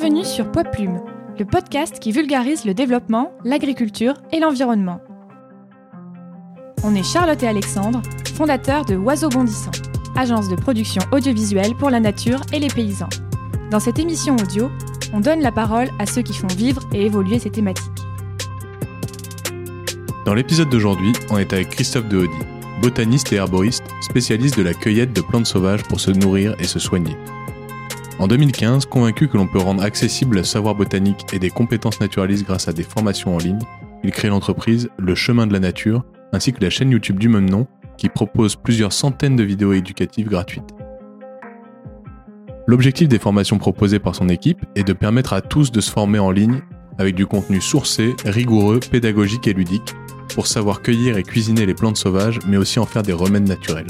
Bienvenue sur Poids Plume, le podcast qui vulgarise le développement, l'agriculture et l'environnement. On est Charlotte et Alexandre, fondateurs de Oiseaux Bondissants, agence de production audiovisuelle pour la nature et les paysans. Dans cette émission audio, on donne la parole à ceux qui font vivre et évoluer ces thématiques. Dans l'épisode d'aujourd'hui, on est avec Christophe Dehaudy, botaniste et herboriste, spécialiste de la cueillette de plantes sauvages pour se nourrir et se soigner. En 2015, convaincu que l'on peut rendre accessible le savoir botanique et des compétences naturalistes grâce à des formations en ligne, il crée l'entreprise Le Chemin de la Nature, ainsi que la chaîne YouTube du même nom, qui propose plusieurs centaines de vidéos éducatives gratuites. L'objectif des formations proposées par son équipe est de permettre à tous de se former en ligne avec du contenu sourcé, rigoureux, pédagogique et ludique, pour savoir cueillir et cuisiner les plantes sauvages, mais aussi en faire des remèdes naturels.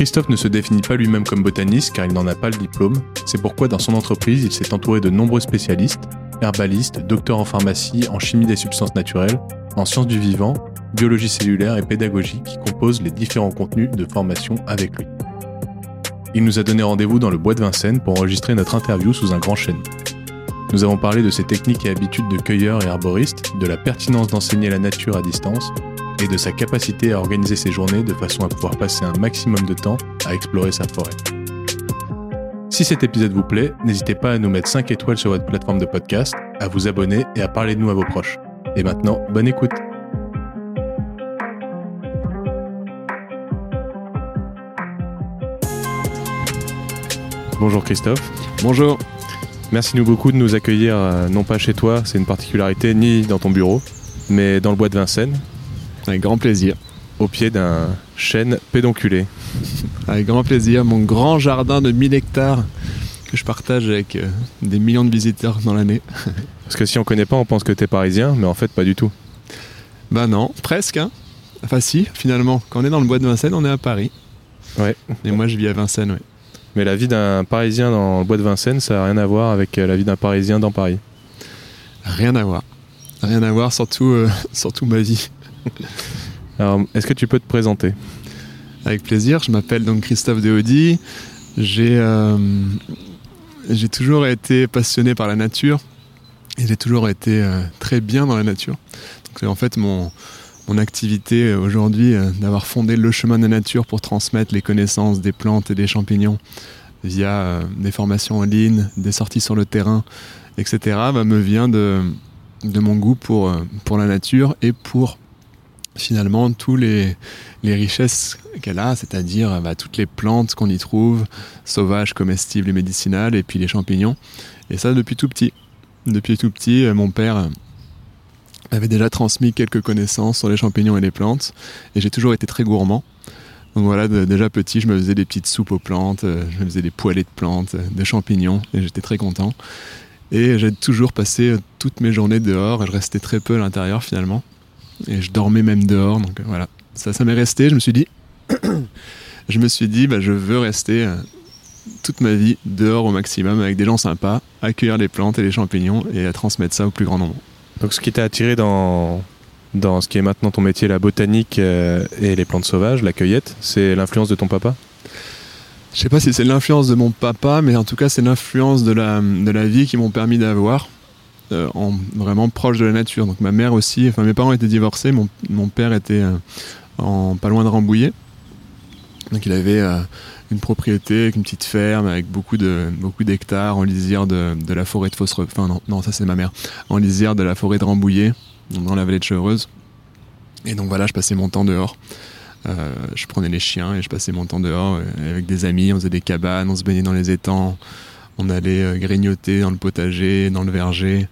Christophe ne se définit pas lui-même comme botaniste car il n'en a pas le diplôme, c'est pourquoi dans son entreprise il s'est entouré de nombreux spécialistes, herbalistes, docteurs en pharmacie, en chimie des substances naturelles, en sciences du vivant, biologie cellulaire et pédagogie qui composent les différents contenus de formation avec lui. Il nous a donné rendez-vous dans le bois de Vincennes pour enregistrer notre interview sous un grand chêne. Nous avons parlé de ses techniques et habitudes de cueilleur et arboriste, de la pertinence d'enseigner la nature à distance et de sa capacité à organiser ses journées de façon à pouvoir passer un maximum de temps à explorer sa forêt. Si cet épisode vous plaît, n'hésitez pas à nous mettre 5 étoiles sur votre plateforme de podcast, à vous abonner et à parler de nous à vos proches. Et maintenant, bonne écoute Bonjour Christophe. Bonjour. Merci nous beaucoup de nous accueillir, euh, non pas chez toi, c'est une particularité, ni dans ton bureau, mais dans le bois de Vincennes, avec grand plaisir. Au pied d'un chêne pédonculé. Avec grand plaisir. Mon grand jardin de 1000 hectares que je partage avec euh, des millions de visiteurs dans l'année. Parce que si on connaît pas, on pense que tu es parisien, mais en fait, pas du tout. Bah non, presque. Hein. Enfin, si, finalement. Quand on est dans le bois de Vincennes, on est à Paris. Ouais. Et moi, je vis à Vincennes, ouais. Mais la vie d'un parisien dans le bois de Vincennes, ça n'a rien à voir avec euh, la vie d'un parisien dans Paris. Rien à voir. Rien à voir, surtout, euh, surtout ma vie. Alors, est-ce que tu peux te présenter? Avec plaisir, je m'appelle donc Christophe Deaudy. J'ai euh, j'ai toujours été passionné par la nature et j'ai toujours été euh, très bien dans la nature. C'est en fait mon, mon activité aujourd'hui euh, d'avoir fondé le chemin de la nature pour transmettre les connaissances des plantes et des champignons via des formations en ligne, des sorties sur le terrain, etc. Bah, me vient de, de mon goût pour, pour la nature et pour finalement tous les, richesses qu'elle a, c'est-à-dire bah, toutes les plantes qu'on y trouve, sauvages, comestibles et médicinales, et puis les champignons. Et ça depuis tout petit. Depuis tout petit, euh, mon père avait déjà transmis quelques connaissances sur les champignons et les plantes, et j'ai toujours été très gourmand. Donc voilà, déjà petit, je me faisais des petites soupes aux plantes, euh, je me faisais des poêlées de plantes, euh, de champignons, et j'étais très content. Et j'ai toujours passé toutes mes journées dehors, et je restais très peu à l'intérieur finalement. Et je dormais même dehors. Donc euh, voilà, ça, ça m'est resté. Je me suis dit, je me suis dit, bah, je veux rester euh, toute ma vie dehors au maximum avec des gens sympas, accueillir les plantes et les champignons et à transmettre ça au plus grand nombre. Donc ce qui t'a attiré dans, dans ce qui est maintenant ton métier, la botanique euh, et les plantes sauvages, la cueillette, c'est l'influence de ton papa? Je sais pas si c'est l'influence de mon papa, mais en tout cas c'est l'influence de la, de la vie qui m'ont permis d'avoir. Euh, en, vraiment proche de la nature. Donc ma mère aussi, enfin mes parents étaient divorcés, mon, père était euh, en, pas loin de Rambouillet. Donc il avait euh, une propriété avec une petite ferme, avec beaucoup de beaucoup d'hectares en lisière de, la forêt de Fosse. Enfin non, non ça c'est ma mère. En lisière de la forêt de Rambouillet, dans la vallée de Chevreuse. Et donc voilà, je passais mon temps dehors. Euh, je prenais les chiens et je passais mon temps dehors avec des amis. On faisait des cabanes, on se baignait dans les étangs. On allait euh, grignoter dans le potager, dans le verger.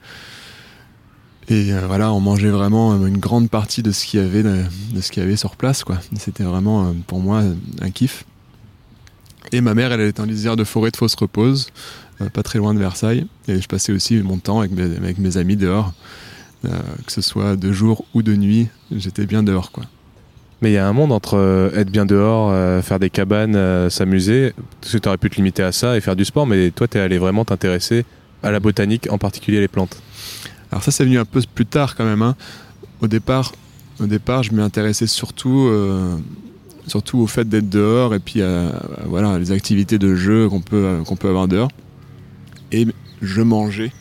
Et euh, voilà, on mangeait vraiment euh, une grande partie de ce qu'il y avait, de, ce qu'il y avait sur place, quoi. C'était vraiment pour moi un kiff. Et ma mère, elle était en lisière de forêt de fausse repose, pas très loin de Versailles. Et je passais aussi mon temps avec mes, amis dehors, que ce soit de jour ou de nuit. J'étais bien dehors, quoi. Mais il y a un monde entre euh, être bien dehors, euh, faire des cabanes, euh, s'amuser, parce que tu aurais pu te limiter à ça et faire du sport, mais toi, tu es allé vraiment t'intéresser à la botanique, en particulier les plantes. Alors ça, c'est venu un peu plus tard quand même. Hein. Au, départ, au départ, je m'intéressais surtout, surtout au fait d'être dehors et puis voilà, les activités de jeu qu'on peut, qu'on peut avoir dehors. et je mangeais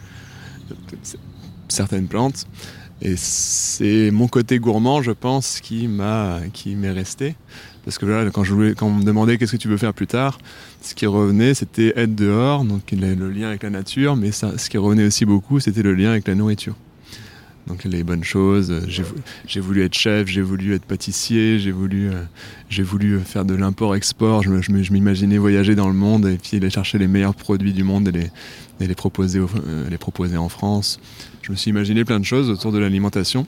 certaines plantes. Et c'est mon côté gourmand, je pense, qui m'a, qui m'est resté. Parce que là, quand, je on me demandait qu'est-ce que tu veux faire plus tard, ce qui revenait, c'était être dehors, donc le lien avec la nature, mais ce qui revenait aussi beaucoup, c'était le lien avec la nourriture. Donc les bonnes choses. J'ai voulu être chef, j'ai voulu être pâtissier, j'ai voulu, euh, voulu faire de l'import-export. Je, je m'imaginais voyager dans le monde et puis aller chercher les meilleurs produits du monde et les, et les, proposer, euh, les proposer en France. Je me suis imaginé plein de choses autour de l'alimentation.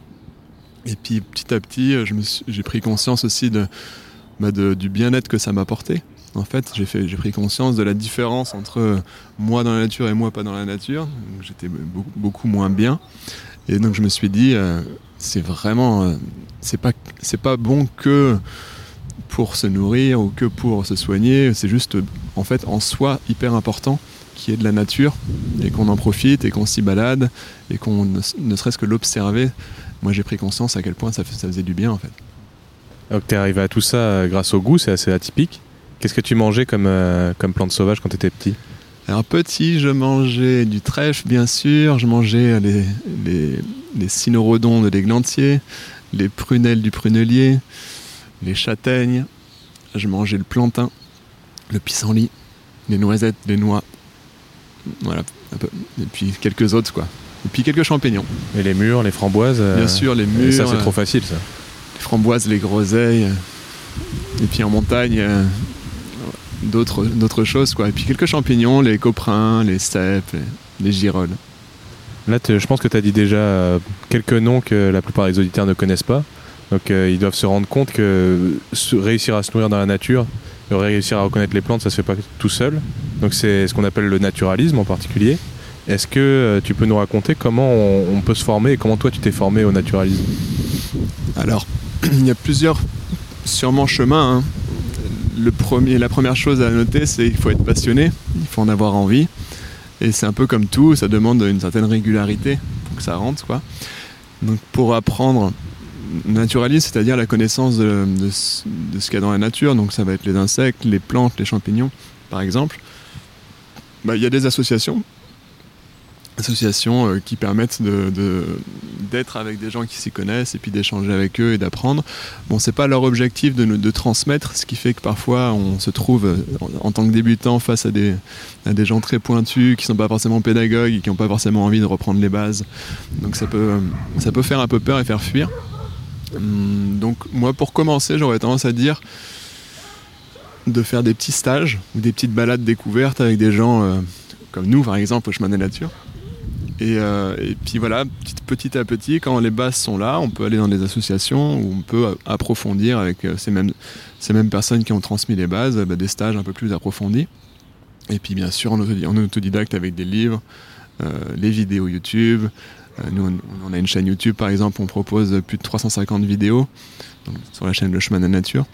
Et puis petit à petit, j'ai pris conscience aussi de, bah, du bien-être que ça m'apportait. En fait, j'ai pris conscience de la différence entre moi dans la nature et moi pas dans la nature. J'étais beaucoup, moins bien. Et donc je me suis dit, euh, c'est vraiment, euh, c'est pas, pas bon que pour se nourrir ou que pour se soigner. C'est juste, en fait, en soi, hyper important de la nature et qu'on en profite et qu'on s'y balade et qu'on ne, serait-ce que l'observer. Moi, j'ai pris conscience à quel point ça, ça faisait du bien, en fait. Donc, tu es arrivé à tout ça euh, grâce au goût, c'est assez atypique. Qu'est-ce que tu mangeais comme, comme plante sauvage quand tu étais petit? Alors petit, je mangeais du trèfle bien sûr, je mangeais les, les, les cynorhodons de l'églantier, les prunelles du prunelier, les châtaignes, je mangeais le plantain, le pissenlit, les noisettes, les noix, voilà, un peu. et puis quelques autres quoi. Et puis quelques champignons. Et les mûres, les framboises euh, Bien sûr, les mûres. ça c'est trop facile ça. Les framboises, les groseilles. Et puis en montagne, euh, d'autres, d'autres choses. Quoi. Et puis quelques champignons, les coprins, les cèpes, les, girolles. Là, je pense que tu as dit déjà euh, quelques noms que la plupart des auditeurs ne connaissent pas. Donc euh, ils doivent se rendre compte que réussir à se nourrir dans la nature, réussir à reconnaître les plantes, ça se fait pas tout seul. Donc c'est ce qu'on appelle le naturalisme en particulier. Est-ce que euh, tu peux nous raconter comment on, peut se former et comment toi tu t'es formé au naturalisme? Alors, il y a plusieurs sûrement chemins. Hein le premier, la première chose à noter, c'est qu'il faut être passionné, il faut en avoir envie. Et c'est un peu comme tout, ça demande une certaine régularité pour que ça rentre. Quoi. Donc pour apprendre naturalisme, c'est-à-dire la connaissance de, ce qu'il y a dans la nature, donc ça va être les insectes, les plantes, les champignons, par exemple, bah, il y a des associations associations euh, qui permettent d'être avec des gens qui s'y connaissent et puis d'échanger avec eux et d'apprendre. Bon, c'est pas leur objectif de, transmettre, ce qui fait que parfois on se trouve euh, en, tant que débutant face à des, gens très pointus qui sont pas forcément pédagogues et qui n'ont pas forcément envie de reprendre les bases. Donc ça peut faire un peu peur et faire fuir. Hum, donc moi pour commencer j'aurais tendance à dire de faire des petits stages ou des petites balades découvertes avec des gens comme nous par exemple au chemin des natures euh, et, puis voilà, petit, à petit, quand les bases sont là, on peut aller dans des associations où on peut approfondir avec euh, ces mêmes, ces mêmes personnes qui ont transmis les bases, bah, des stages un peu plus approfondis. Et puis bien sûr en, autodidacte avec des livres, euh, les vidéos YouTube. Nous, on, a une chaîne YouTube par exemple, on propose plus de 350 vidéos sur la chaîne Le Chemin de la Nature.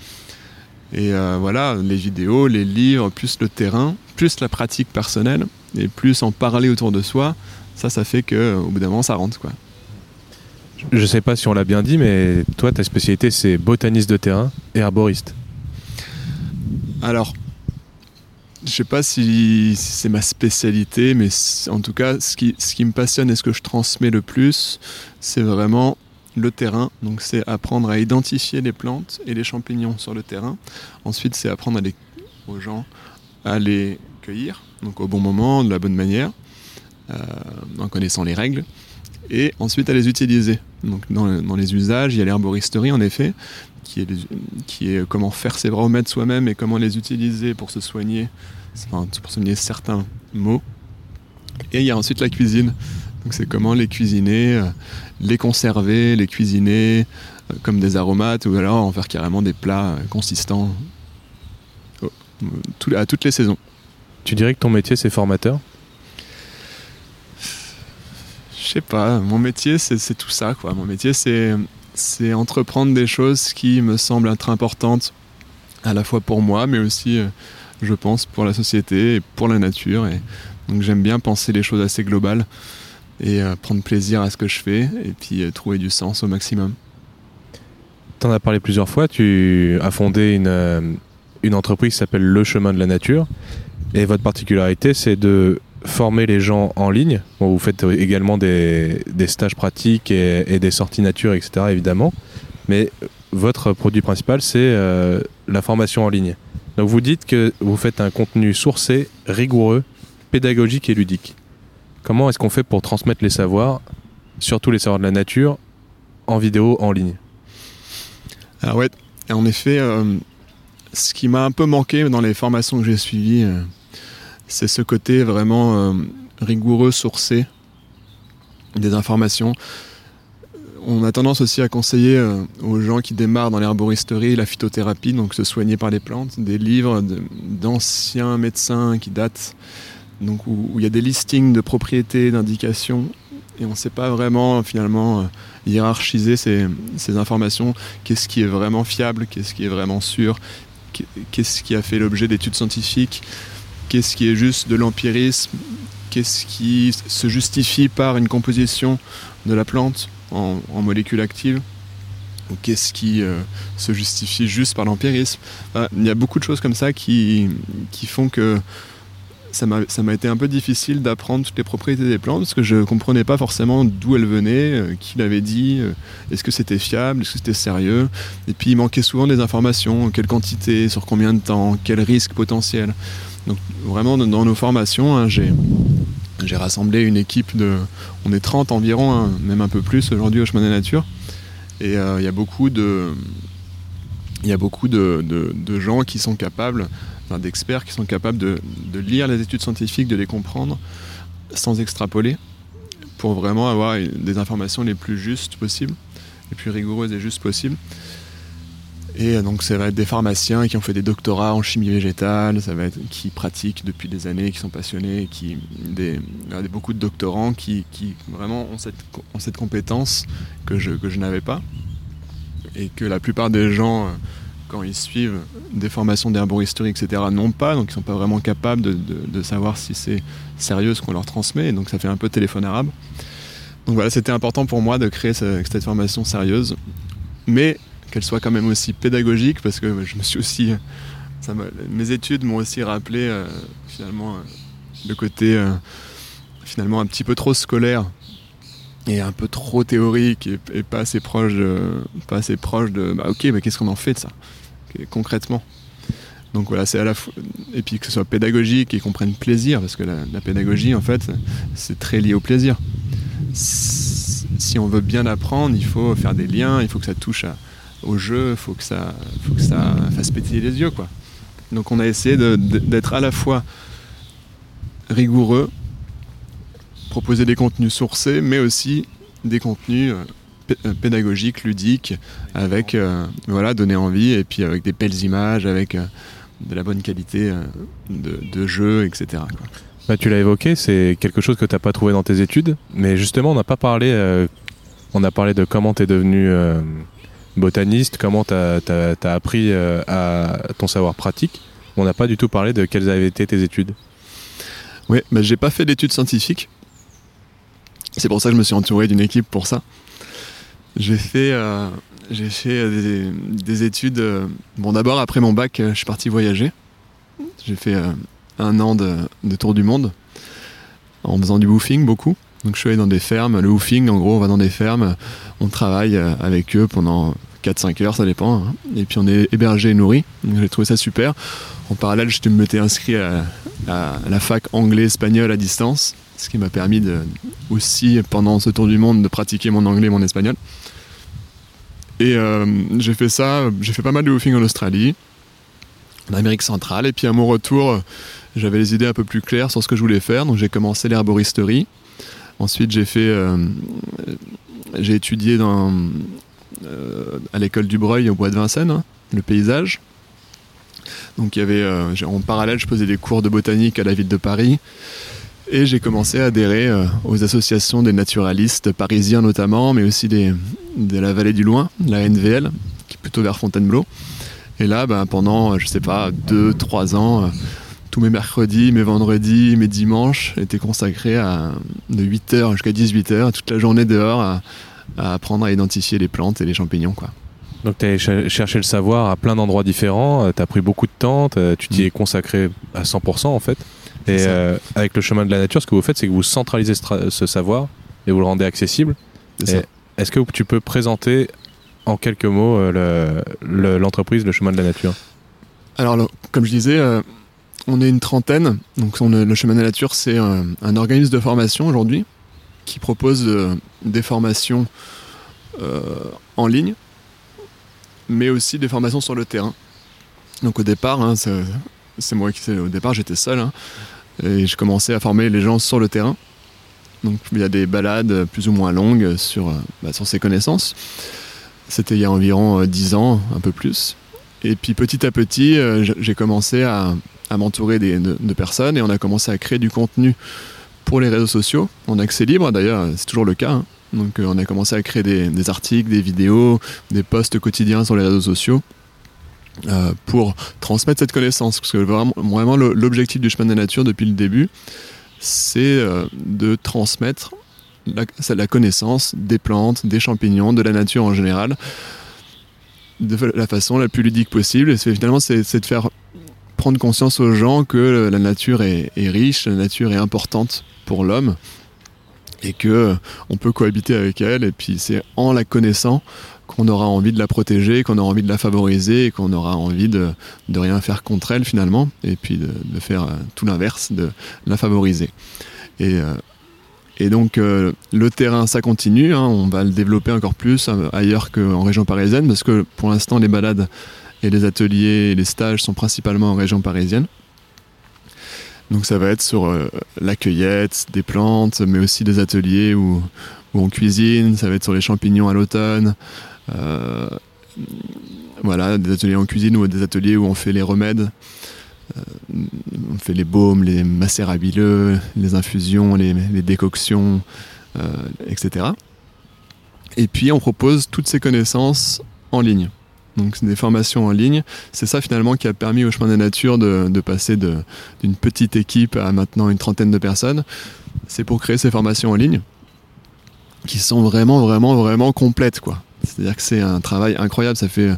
Et voilà, les vidéos, les livres, plus le terrain, plus la pratique personnelle, et plus en parler autour de soi, ça, ça fait que au bout d'un moment, ça rentre. Quoi. Je sais pas si on l'a bien dit, mais toi, ta spécialité, c'est botaniste de terrain et arboriste. Alors, je sais pas si, c'est ma spécialité, mais en tout cas, ce qui, ce qui me passionne et ce que je transmets le plus, c'est vraiment le terrain. Donc, c'est apprendre à identifier les plantes et les champignons sur le terrain. Ensuite, c'est apprendre aux gens à les cueillir, donc au bon moment, de la bonne manière. Euh, en connaissant les règles, et ensuite à les utiliser. Donc dans, les usages, il y a l'herboristerie en effet, qui est, qui est comment faire ses remèdes soi-même et comment les utiliser pour se soigner, enfin, pour soigner certains maux. Et il y a ensuite la cuisine. Donc c'est comment les cuisiner, euh, les conserver, les cuisiner euh, comme des aromates ou alors en faire carrément des plats consistants à toutes les saisons. Tu dirais que ton métier c'est formateur? Je sais pas, mon métier c'est tout ça quoi. Mon métier c'est entreprendre des choses qui me semblent être importantes à la fois pour moi mais aussi euh, je pense pour la société et pour la nature et donc j'aime bien penser les choses assez globales et euh, prendre plaisir à ce que je fais et puis euh, trouver du sens au maximum. Tu en as parlé plusieurs fois, tu as fondé une, une entreprise qui s'appelle Le Chemin de la Nature et votre particularité c'est de formez les gens en ligne. vous faites également des, stages pratiques et, des sorties nature, etc. évidemment. Mais votre produit principal, c'est euh, la formation en ligne. Donc vous dites que vous faites un contenu sourcé, rigoureux, pédagogique et ludique. Comment est-ce qu'on fait pour transmettre les savoirs, surtout les savoirs de la nature, en vidéo, en ligne? Alors ouais, en effet, euh, ce qui m'a un peu manqué dans les formations que j'ai suivies, euh, c'est ce côté vraiment rigoureux, sourcé des informations. On a tendance aussi à conseiller euh, aux gens qui démarrent dans l'herboristerie la phytothérapie, donc se soigner par les plantes, des livres d'anciens médecins qui datent, donc où, il y a des listings de propriétés, d'indications, et on ne sait pas vraiment finalement euh, hiérarchiser ces, informations, qu'est-ce qui est vraiment fiable, qu'est-ce qui est vraiment sûr, qu'est-ce qui a fait l'objet d'études scientifiques, qu'est-ce qui est juste de l'empirisme, qu'est-ce qui se justifie par une composition de la plante en, molécules actives ou qu'est-ce qui euh, se justifie juste par l'empirisme. il y a beaucoup de choses comme ça qui, qui font que ça m'a été un peu difficile d'apprendre toutes les propriétés des plantes parce que je ne comprenais pas forcément d'où elles venaient, euh, qui l'avait dit, euh, est-ce que c'était fiable, est-ce que c'était sérieux. Et puis il manquait souvent des informations, quelle quantité, sur combien de temps, quel risque potentiel. Donc vraiment dans nos formations, hein, j'ai rassemblé une équipe de. On est 30 environ, hein, même un peu plus aujourd'hui au chemin des nature. Et euh, il y a beaucoup de. Il y a beaucoup de, gens qui sont capables, d'experts qui sont capables de, lire les études scientifiques, de les comprendre sans extrapoler, pour vraiment avoir des informations les plus justes possibles, les plus rigoureuses et justes possibles. Et euh, donc ça va être des pharmaciens qui ont fait des doctorats en chimie végétale, ça va être qui pratiquent depuis des années, qui sont passionnés, qui des, beaucoup de doctorants qui, vraiment ont cette, cette, compétence que je, que je n'avais pas et que la plupart des gens euh, quand ils suivent des formations d'herboristerie, etc., n'ont pas, donc ils ne sont pas vraiment capables de, de savoir si c'est sérieux ce qu'on leur transmet, et donc ça fait un peu téléphone arabe. Donc voilà, c'était important pour moi de créer cette formation sérieuse, mais qu'elle soit quand même aussi pédagogique parce que je me suis aussi mes études m'ont aussi rappelé euh, finalement euh, le côté euh, finalement un petit peu trop scolaire et un peu trop théorique et, pas assez proche de, pas assez proche de bah, ok mais qu'est-ce qu'on en fait de ça concrètement. Donc voilà c'est à la fois et puis que ce soit pédagogique et qu'on prenne plaisir parce que la, pédagogie en fait c'est très lié au plaisir. Si on veut bien apprendre il faut faire des liens il faut que ça touche à, au jeu, faut que ça, faut que ça fasse pétiller les yeux, quoi. Donc on a essayé d'être à la fois rigoureux, proposer des contenus sourcés, mais aussi des contenus euh, euh, pédagogiques, ludiques, avec euh, voilà, donner envie, et puis avec des belles images, avec de la bonne qualité de, jeu, etc. Bah, tu l'as évoqué, c'est quelque chose que tu n'as pas trouvé dans tes études, mais justement on n'a pas parlé, on a parlé de comment tu es devenu botaniste, comment tu as, appris euh, à ton savoir pratique. On n'a pas du tout parlé de quelles avaient été tes études. Oui, mais j'ai pas fait d'études scientifiques. C'est pour ça que je me suis entouré d'une équipe pour ça. J'ai fait, euh, fait des, études. Euh, bon, d'abord, après mon bac, je suis parti voyager. J'ai fait un an de, de, tour du monde en faisant du woofing beaucoup. Donc je suis allé dans des fermes, le woofing en gros on va dans des fermes, on travaille euh, avec eux pendant 4-5 heures, ça dépend, hein. et puis on est hébergé et nourri, j'ai trouvé ça super. En parallèle je m'étais inscrit à, la fac anglais-espagnol à distance, ce qui m'a permis aussi pendant ce tour du monde de pratiquer mon anglais et mon espagnol. Et euh, j'ai fait ça, j'ai fait pas mal de woofing en Australie, en Amérique centrale, et puis à mon retour j'avais les idées un peu plus claires sur ce que je voulais faire, donc j'ai commencé l'herboristerie. Ensuite, j'ai fait, euh, j'ai étudié dans, à l'école du Breuil au bois de Vincennes, hein, le paysage. Donc il y avait, euh, en parallèle, je faisais des cours de botanique à la ville de Paris. Et j'ai commencé à adhérer aux associations des naturalistes parisiens notamment, mais aussi des, de la vallée du Loing, la NVL, qui est plutôt vers Fontainebleau. Et là, ben, pendant, je sais pas, deux, trois ans, tous mes mercredis, mes vendredis, mes dimanches étaient consacrés à, de 8h jusqu'à 18h, toute la journée dehors, à, apprendre à identifier les plantes et les champignons. Quoi. Donc tu as cherché le savoir à plein d'endroits différents, euh, tu as pris beaucoup de temps, tu t'y mm. es consacré à 100% en fait Et euh, avec le chemin de la nature, ce que vous faites, c'est que vous centralisez ce, savoir et vous le rendez accessible. Est-ce que tu peux présenter en quelques mots euh, le- le- l'entreprise, le, chemin de la nature? Alors, le- comme je disais, euh, on est une trentaine. Donc, on, le chemin de la nature, c'est un organisme de formation aujourd'hui qui propose euh, des formations euh, en ligne, mais aussi des formations sur le terrain. Donc, au départ, hein, c'est moi qui au départ, j'étais seul hein, et je commençais à former les gens sur le terrain. Donc, il y a des balades plus ou moins longues sur, euh, bah, ces connaissances. C'était il y a environ euh, 10 ans, un peu plus. Et puis petit à petit, j'ai commencé à, m'entourer de personnes et on a commencé à créer du contenu pour les réseaux sociaux en accès libre. D'ailleurs, c'est toujours le cas. hein. Donc euh, on a commencé à créer des, articles, des vidéos, des posts quotidiens sur les réseaux sociaux euh, pour transmettre cette connaissance. Parce que vraiment, l'objectif du chemin de la nature depuis le début, c'est euh, de transmettre la, connaissance des plantes, des champignons, de la nature en général, de la façon la plus ludique possible. Et finalement, c'est de faire prendre conscience aux gens que la nature est, riche, la nature est importante pour l'homme et que euh, on peut cohabiter avec elle. Et puis c'est en la connaissant qu'on aura envie de la protéger, qu'on aura envie de la favoriser et qu'on aura envie de, de rien faire contre elle finalement. Et puis de, faire euh, tout l'inverse, de la favoriser. Et, euh, et donc le terrain, ça continue. hein. on va le développer encore plus ailleurs qu'en région parisienne parce que pour l'instant les balades et les ateliers et les stages sont principalement en région parisienne. Donc ça va être sur euh, la cueillette des plantes, mais aussi des ateliers où, on cuisine. Ça va être sur les champignons à l'automne. Euh, voilà, des ateliers en cuisine ou des ateliers où on fait les remèdes. Euh, on fait les baumes, les macérabileux, les infusions, les, décoctions, etc. Et puis on propose toutes ces connaissances en ligne. Donc c'est des formations en ligne. C'est ça finalement qui a permis au chemin de la nature de, de passer d'une petite équipe à maintenant une trentaine de personnes. C'est pour créer ces formations en ligne qui sont vraiment, vraiment, vraiment complètes. quoi. C'est-à-dire que c'est un travail incroyable. Ça fait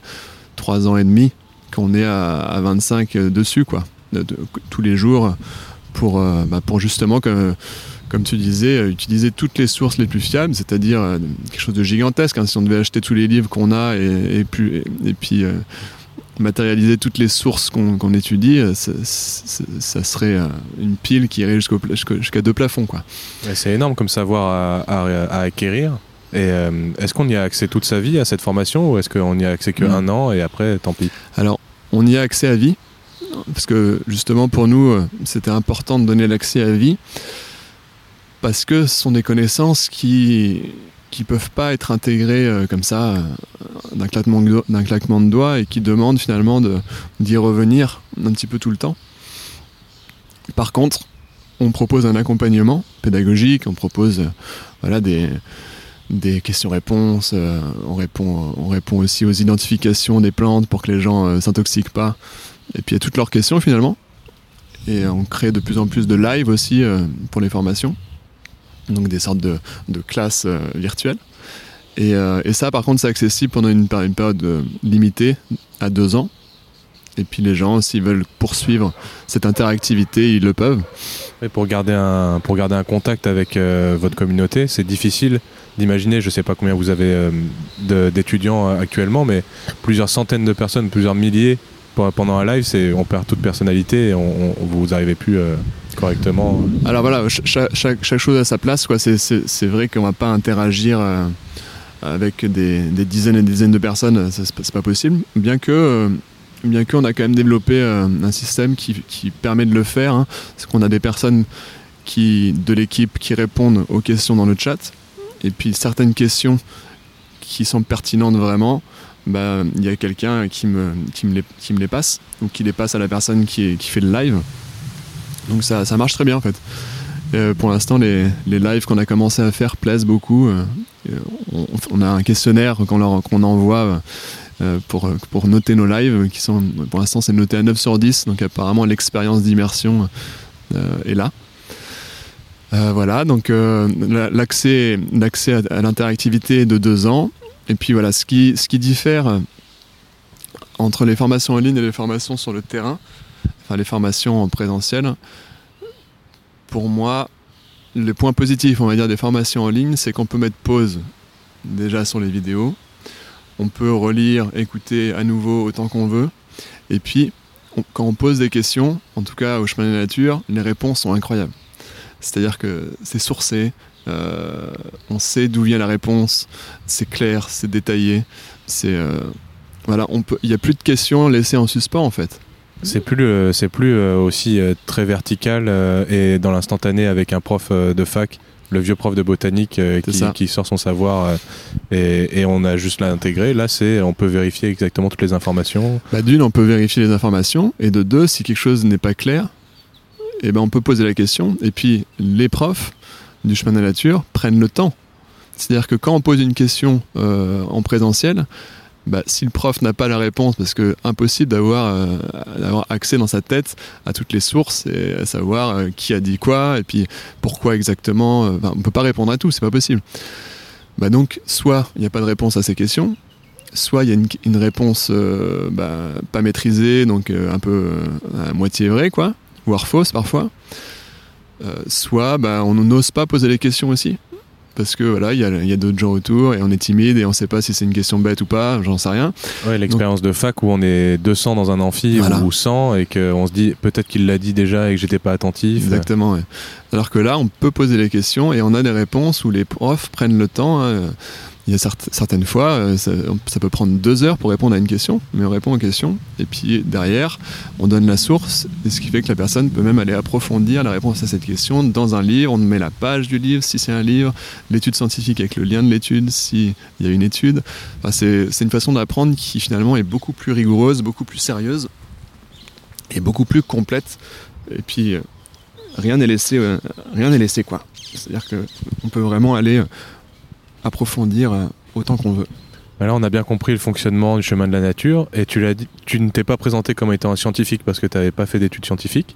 trois ans et demi qu'on est à, à 25 dessus, quoi, tous les jours, pour, euh, bah, pour justement que comme tu disais, euh, utiliser toutes les sources les plus fiables, c'est-à-dire euh, quelque chose de gigantesque. hein, si on devait acheter tous les livres qu'on a et, et, plus- et- et puis euh, matérialiser toutes les sources qu'on étudie, ça, ça- ça serait une pile qui irait jusqu'à deux plafonds. Quoi. C'est énorme comme savoir à, à- à acquérir. Et euh, est-ce qu'on y a accès toute sa vie à cette formation ou est-ce qu'on n'y a accès que Mm. un an et après tant pis? Alors, on y a accès à vie, parce que justement pour nous, c'était important de donner l'accès à vie, parce que ce sont des connaissances qui qui peuvent pas être intégrées euh, comme ça euh, d'un claquement, claquement de doigts et qui demandent finalement d'y revenir un petit peu tout le temps. Par contre, on propose un accompagnement pédagogique, on propose euh, voilà, des, des questions-réponses, on, répond, on répond aussi aux identifications des plantes pour que les gens s'intoxiquent pas, et puis à toutes leurs questions finalement. Et on crée de plus en plus de live aussi pour les formations, donc des sortes de, classes euh, virtuelles. Et, euh, et ça, par contre, c'est accessible pendant une, péri- une période euh, limitée, à deux ans. Et puis les gens, s'ils veulent poursuivre cette interactivité, ils le peuvent. Et pour garder un pour garder un contact avec votre communauté, c'est difficile d'imaginer. Je sais pas combien vous avez d'étudiants actuellement, mais plusieurs centaines de personnes, plusieurs milliers pendant un live, on perd toute personnalité et on, vous arrivez plus correctement. Alors voilà, ch- chaque, chose à sa place. C'est- vrai qu'on va pas interagir euh, avec des, dizaines et des dizaines de personnes, c'est pas- c'est pas possible. Bien que, euh, qu'on a quand même développé euh, un système qui, permet de le faire. hein. C'est qu'on a des personnes qui, de l'équipe qui répondent aux questions dans le chat. Et puis certaines questions qui sont pertinentes vraiment, bah, il y a quelqu'un qui me, les, passe ou qui les passe à la personne qui fait le live. Donc ça, ça marche très bien en fait. Euh, pour l'instant, les, les lives qu'on a commencé à faire plaisent beaucoup. Euh, on, a un questionnaire qu'on envoie euh, pour, pour noter nos lives, qui sont, pour l'instant, c'est noté à 9 sur 10, donc apparemment l'expérience d'immersion est là. Voilà, donc la- l'accès à, à l'interactivité est de deux ans. Et puis voilà, ce qui, ce qui diffère entre les formations en ligne et les formations sur le terrain, enfin les formations en présentiel, pour moi, le point positif, on va dire, des formations en ligne, c'est qu'on peut mettre pause déjà sur les vidéos. On peut relire, écouter à nouveau autant qu'on veut. Et puis, quand on pose des questions, en tout cas au chemin de la nature, les réponses sont incroyables. C'est-à-dire que c'est sourcé, euh, on sait d'où vient la réponse, c'est clair, c'est détaillé, c'est euh, voilà, il n'y a plus de questions laissées en suspens en fait. C'est plus, c'est plus euh, aussi très vertical et dans l'instantané avec un prof de fac le vieux prof de botanique qui, sort son savoir et, on a juste l'intégrer. Là, c'est on peut vérifier exactement toutes les informations. Bah, D'une, on peut vérifier les informations et de deux, si quelque chose n'est pas clair, eh ben, on peut poser la question. Et puis, les profs du chemin de la nature prennent le temps. C'est-à-dire que quand on pose une question euh, en présentiel, bah, si le prof n'a pas la réponse, parce que impossible d'avoir euh, d'avoir accès dans sa tête à toutes les sources et à savoir euh, qui a dit quoi et puis pourquoi exactement. on ne peut pas répondre à tout, c'est pas possible. Bah donc, soit il n'y a pas de réponse à ces questions, soit il y a une, réponse bah, pas maîtrisée, donc un peu à moitié vraie, quoi, voire fausse parfois. Euh, soit bah, on n'ose pas poser les questions aussi. Parce que voilà, il y a, d'autres gens autour et on est timide et on sait pas si c'est une question bête ou pas, j'en sais rien. Ouais, l'expérience de fac où on est 200 dans un amphi ou 100 et qu'on se dit peut-être qu'il l'a dit déjà et que j'étais pas attentif. Exactement. Alors que là, on peut poser les questions et on a des réponses où les profs prennent le temps. Hein, il y a certaines fois, euh, ça, peut prendre deux heures pour répondre à une question, mais on répond aux questions, et puis derrière, on donne la source, et ce qui fait que la personne peut même aller approfondir la réponse à cette question dans un livre, on met la page du livre si c'est un livre, l'étude scientifique avec le lien de l'étude s'il y a une étude. c'est une façon d'apprendre qui finalement est beaucoup plus rigoureuse, beaucoup plus sérieuse, et beaucoup plus complète. Et puis, euh, rien n'est laissé, euh, rien n'est laissé quoi. C'est-à-dire qu'on peut vraiment aller approfondir euh, autant qu'on veut. Là, on a bien compris le fonctionnement du chemin de la nature et tu l'as dit, tu ne t'es pas présenté comme étant un scientifique parce que tu n'avais pas fait d'études scientifiques.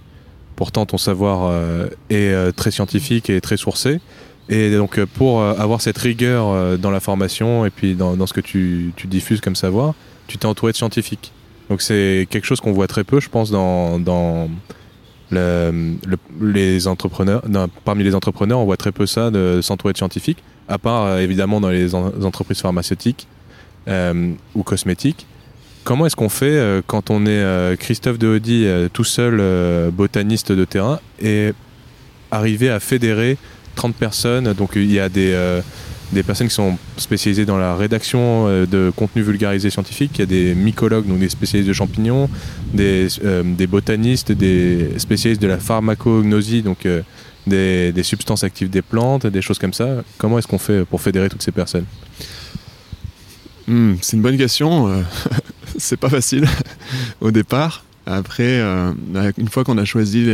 Pourtant, ton savoir euh, est euh, très scientifique et très sourcé. Et donc, pour avoir cette rigueur dans la formation et puis dans, ce que tu, diffuses comme savoir, tu t'es entouré de scientifiques. Donc, c'est quelque chose qu'on voit très peu, je pense, dans, les entrepreneurs. parmi les entrepreneurs, on voit très peu ça de s'entourer de scientifiques à part euh, évidemment dans les entreprises pharmaceutiques euh, ou cosmétiques. Comment est-ce qu'on fait euh, quand on est Christophe de tout seul botaniste de terrain, et arriver à fédérer 30 personnes Donc il y a des, des personnes qui sont spécialisées dans la rédaction de contenu vulgarisé scientifique, il y a des mycologues, donc des spécialistes de champignons, des, des botanistes, des spécialistes de la pharmacognosie, donc des, substances actives des plantes, des choses comme ça. Comment est-ce qu'on fait pour fédérer toutes ces personnes? Hmm, C'est une bonne question. Euh, c'est pas facile au départ. Après, euh, une fois qu'on a choisi,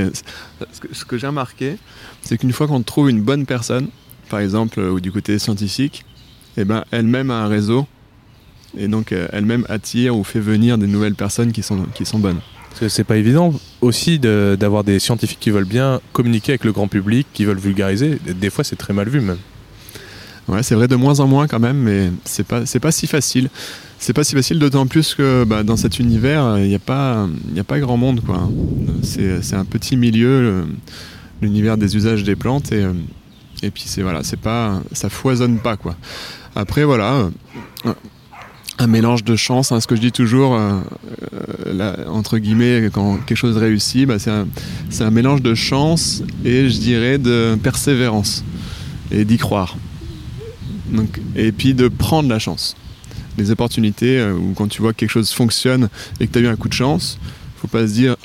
ce que, j'ai remarqué, c'est qu'une fois qu'on trouve une bonne personne, par exemple, ou du côté scientifique, eh ben, elle-même a un réseau et donc euh, elle-même attire ou fait venir des nouvelles personnes qui sont bonnes c'est pas évident aussi d'avoir des scientifiques qui veulent bien communiquer avec le grand public, qui veulent vulgariser. Des fois, c'est très mal vu même. Ouais, c'est vrai de moins en moins quand même, mais c'est pas c'est pas si facile. C'est pas si facile, d'autant plus que bah, dans cet univers, il n'y a pas il a pas grand monde quoi. C'est un petit milieu, l'univers des usages des plantes et et puis c'est voilà, c'est pas ça foisonne pas quoi. Après voilà, un mélange de chance. Hein, ce que je dis toujours, euh, euh, entre guillemets, quand quelque chose réussit, bah, c'est un, mélange de chance et je dirais de persévérance et d'y croire. Donc, et puis de prendre la chance. Les opportunités, euh, ou quand tu vois que quelque chose fonctionne et que tu as eu un coup de chance, faut pas se dire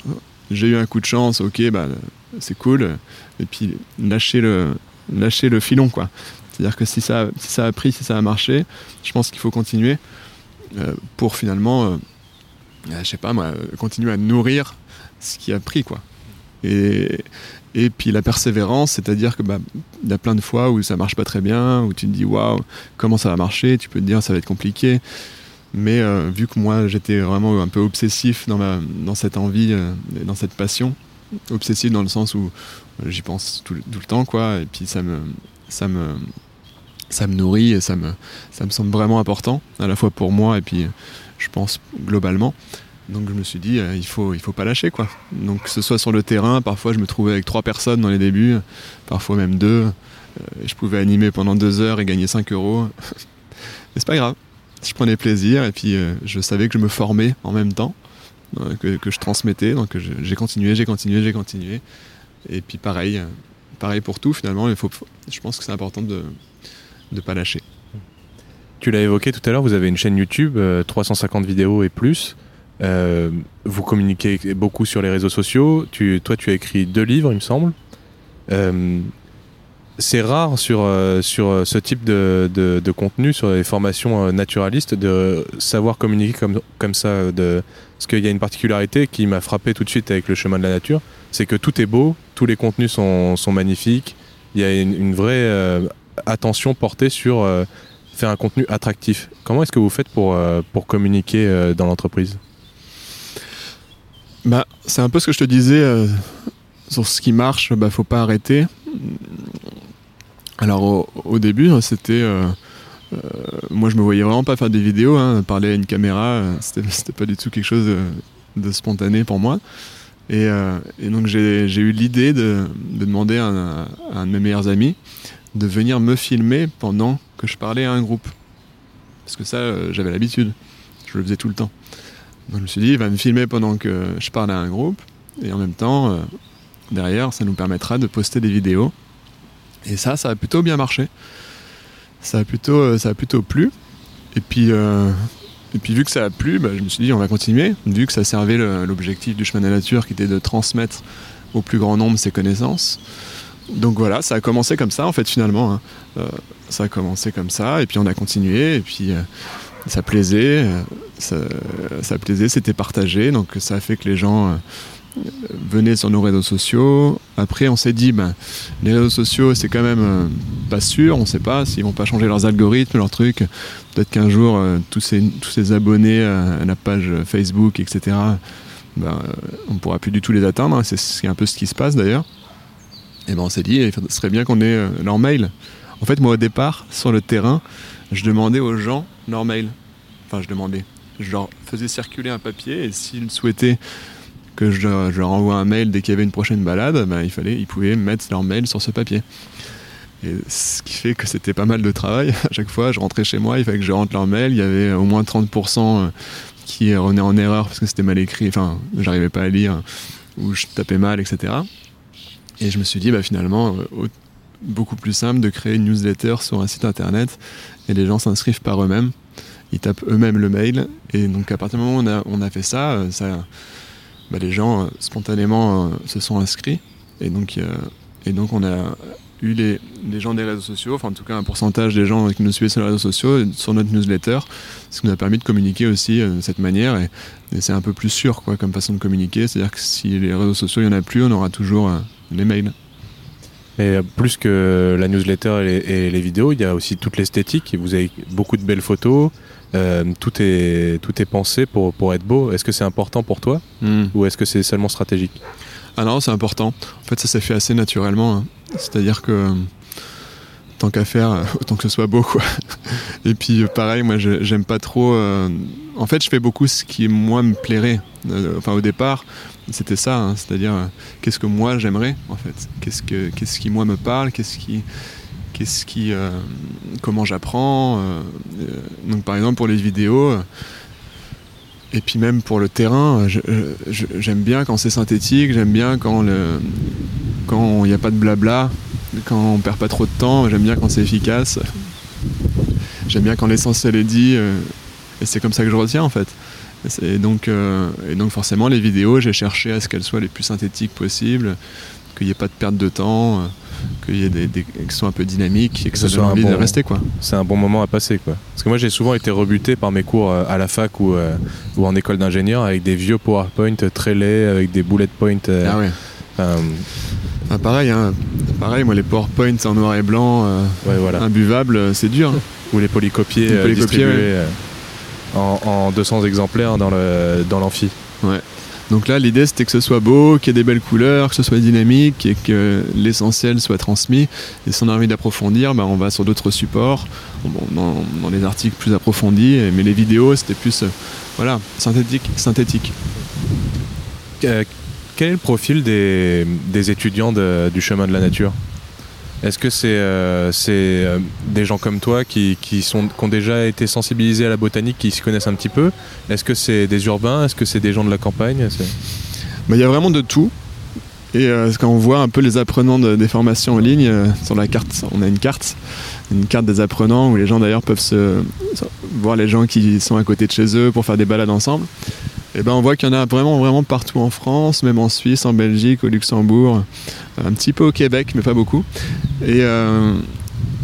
j'ai eu un coup de chance, ok, bah, c'est cool, et puis lâcher le, lâcher le filon. quoi. C'est-à-dire que si ça, si ça a pris, si ça a marché, je pense qu'il faut continuer. Euh, pour finalement, euh, je sais pas moi, continuer à nourrir ce qui a pris quoi. Et, et puis la persévérance, c'est-à-dire que bah, y a plein de fois où ça marche pas très bien, où tu te dis waouh, comment ça va marcher, tu peux te dire ça va être compliqué. Mais euh, vu que moi j'étais vraiment un peu obsessif dans, ma, dans cette envie, dans cette passion, obsessif dans le sens où j'y pense tout, tout, le temps quoi, et puis ça me, ça me, ça me nourrit et ça me, ça me semble vraiment important, à la fois pour moi et puis je pense globalement. Donc je me suis dit, il faut, il faut pas lâcher quoi. Donc que ce soit sur le terrain, parfois je me trouvais avec trois personnes dans les débuts, parfois même deux. je pouvais animer pendant deux heures et gagner 5 euros. Mais c'est pas grave. Je prenais plaisir et puis je savais que je me formais en même temps, que, que, je transmettais. Donc j'ai continué, j'ai continué, j'ai continué. Et puis pareil, pareil pour tout finalement. Il faut, je pense que c'est important de ne pas lâcher. Tu l'as évoqué tout à l'heure, vous avez une chaîne YouTube, 350 vidéos et plus. Euh, vous communiquez beaucoup sur les réseaux sociaux. Tu, toi, tu as écrit deux livres, il me semble. Euh, c'est rare sur, euh, sur ce type de, de, contenu, sur les formations naturalistes, de savoir communiquer comme, comme ça. De... Parce qu'il y a une particularité qui m'a frappé tout de suite avec le chemin de la nature, c'est que tout est beau, tous les contenus sont, sont magnifiques. Il y a une vraie attention portée sur faire un contenu attractif. Comment est-ce que vous faites pour, pour communiquer dans l'entreprise? Bah, c'est un peu ce que je te disais euh, sur ce qui marche, bah faut pas arrêter. Alors au, début, c'était euh, euh, moi je me voyais vraiment pas faire des vidéos, hein, parler à une caméra, c'était pas du tout quelque chose de, spontané pour moi. Et, donc j'ai eu l'idée de, demander à un, de mes meilleurs amis de venir me filmer pendant que je parlais à un groupe. Parce que ça, j'avais l'habitude. Je le faisais tout le temps. Donc je me suis dit, il va me filmer pendant que je parle à un groupe, et en même temps, euh, derrière, ça nous permettra de poster des vidéos. Et ça, ça a plutôt bien marché. Ça a plutôt, euh, plutôt plu. Et puis, euh, et puis vu que ça a plu, bah, je me suis dit, on va continuer. Vu que ça servait l'objectif du chemin de la nature, qui était de transmettre au plus grand nombre ses connaissances. Donc voilà, ça a commencé comme ça, en fait, finalement. Hein. ça a commencé comme ça, et puis on a continué, et puis ça plaisait, euh, ça, plaisait, c'était partagé, donc ça a fait que les gens euh, venaient sur nos réseaux sociaux. Après, on s'est dit, ben, les réseaux sociaux, c'est quand même euh, pas sûr, on sait pas s'ils vont pas changer leurs algorithmes, leurs trucs. Peut-être qu'un jour, tous, ces, abonnés à la page Facebook, etc., ben, on pourra plus du tout les atteindre. C'est un peu ce qui se passe d'ailleurs. Et ben, on s'est dit, il serait bien qu'on ait leur mail. En fait, moi, au départ, sur le terrain, je demandais aux gens leur mail. Enfin, je demandais. Je leur faisais circuler un papier et s'ils souhaitaient que je, leur envoie un mail dès qu'il y avait une prochaine balade, ben, il fallait, ils pouvaient mettre leur mail sur ce papier. Et ce qui fait que c'était pas mal de travail. À chaque fois, je rentrais chez moi, il fallait que je rentre leur mail. Il y avait au moins 30% euh, qui revenaient en erreur parce que c'était mal écrit. Enfin, j'arrivais pas à lire ou je tapais mal, etc. Et je me suis dit, bah, finalement, euh, beaucoup plus simple de créer une newsletter sur un site internet et les gens s'inscrivent par eux-mêmes. Ils tapent eux-mêmes le mail. Et donc à partir du moment où on a, fait ça, euh, ça bah, les gens euh, spontanément se sont inscrits. Et donc, et donc on a eu les, les, gens des réseaux sociaux, enfin en tout cas un pourcentage des gens qui nous suivaient sur les réseaux sociaux, sur notre newsletter, ce qui nous a permis de communiquer aussi de cette manière. Et, c'est un peu plus sûr quoi, comme façon de communiquer. C'est-à-dire que si les réseaux sociaux, il n'y en a plus, on aura toujours les mails. Et plus que la newsletter et les, vidéos, il y a aussi toute l'esthétique. Vous avez beaucoup de belles photos. Euh, tout, est, tout est pensé pour, pour être beau. Est-ce que c'est important pour toi hmm. ou est-ce que c'est seulement stratégique? Ah non, c'est important. En fait, ça s'est fait assez naturellement. Hein. C'est-à-dire que tant qu'à faire, autant que ce soit beau. Quoi. Et puis pareil, moi j'aime pas trop. Euh, en fait, je fais beaucoup ce qui moi me plairait. Euh, enfin, au départ, c'était ça, hein, c'est-à-dire euh, qu'est-ce que moi j'aimerais en fait, qu'est-ce que qu'est-ce qui moi me parle, qu'est-ce qui qu'est-ce qui euh, comment j'apprends. Euh, donc par exemple pour les vidéos. Et puis même pour le terrain, j'aime bien quand c'est synthétique, j'aime bien quand il n'y a pas de blabla, quand on perd pas trop de temps, j'aime bien quand c'est efficace. J'aime bien quand l'essentiel est dit, et c'est comme ça que je retiens en fait. Et donc, euh, et donc forcément, les vidéos, j'ai cherché à ce qu'elles soient les plus synthétiques possibles, qu'il n'y ait pas de perte de temps, euh, qu'il y ait des, qu'elles soient un peu dynamiques et que, ça donne envie de rester. quoi. C'est un bon moment à passer. quoi. Parce que moi, j'ai souvent été rebuté par mes cours euh, à la fac ou, ou en école d'ingénieur avec des vieux PowerPoint très laids, avec des bullet points. ah ouais. Ah, pareil, hein. pareil, moi les PowerPoints en noir et blanc, ouais, voilà. imbuvables, c'est dur. Hein. Ou les polycopiés, polycopiés en, 200 exemplaires dans l'amphi. Dans ouais. Donc là, l'idée c'était que ce soit beau, qu'il y ait des belles couleurs, que ce soit dynamique et que l'essentiel soit transmis. Et si on a envie d'approfondir, bah, on va sur d'autres supports, dans, les articles plus approfondis. Mais les vidéos, c'était plus voilà, synthétique. synthétique. quel est le profil des, étudiants du chemin de la nature? Est-ce que c'est euh, des gens comme toi qui, ont déjà été sensibilisés à la botanique, qui s'y connaissent un petit peu? Est-ce que c'est des urbains? Est-ce que c'est des gens de la campagne? Bah, Il y a vraiment de tout. Et euh, quand on voit un peu les apprenants des formations en ligne, euh, sur la carte, on a une carte, une carte des apprenants où les gens d'ailleurs peuvent voir les gens qui sont à côté de chez eux pour faire des balades ensemble. Et ben on voit qu'il y en a vraiment vraiment partout en France, même en Suisse, en Belgique, au Luxembourg, un petit peu au Québec, mais pas beaucoup. Et, euh,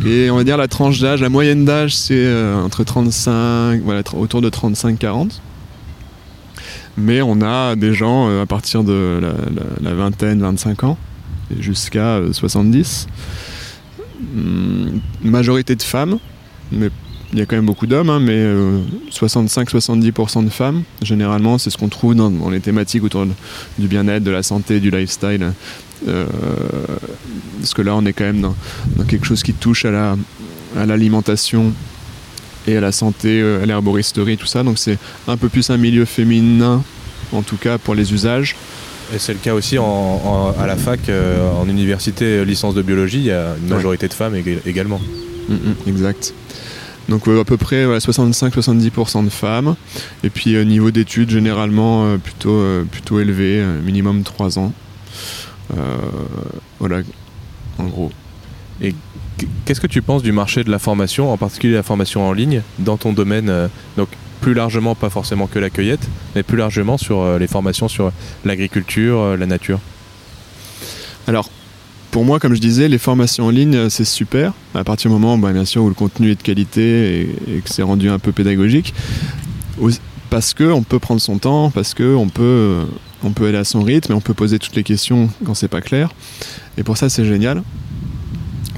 on va dire la tranche d'âge, la moyenne d'âge, c'est entre 35, voilà, autour de 35-40 mais on a des gens euh, à partir de la, vingtaine, 25 ans, jusqu'à 70. Euh, hmm, majorité de femmes, mais il y a quand même beaucoup d'hommes, hein, mais 65-70% euh, de femmes. Généralement, c'est ce qu'on trouve dans, les thématiques autour du bien-être, de la santé, du lifestyle. parce que là, on est quand même dans, quelque chose qui touche à l'alimentation, et à la santé, euh, à l'herboristerie, tout ça. Donc c'est un peu plus un milieu féminin, en tout cas pour les usages. Et c'est le cas aussi à la fac, euh, en université euh, licence de biologie, il y a une majorité de femmes également. Mm, mm, exact. Donc à peu près 65-70% de femmes. Et puis niveau d'études, généralement plutôt, plutôt élevé, minimum 3 ans. voilà, en gros. Et qu'est-ce que tu penses du marché de la formation, en particulier la formation en ligne, dans ton domaine euh, Donc plus largement, pas forcément que la cueillette, mais plus largement sur euh, les formations sur l'agriculture, euh, la nature? Alors, pour moi, comme je disais, les formations en ligne, c'est super. À partir du moment, bah, bien sûr, où le contenu est de qualité et, que c'est rendu un peu pédagogique. Parce qu'on peut prendre son temps, parce qu'on peut, on peut aller à son rythme et on peut poser toutes les questions quand c'est pas clair. Et pour ça, c'est génial.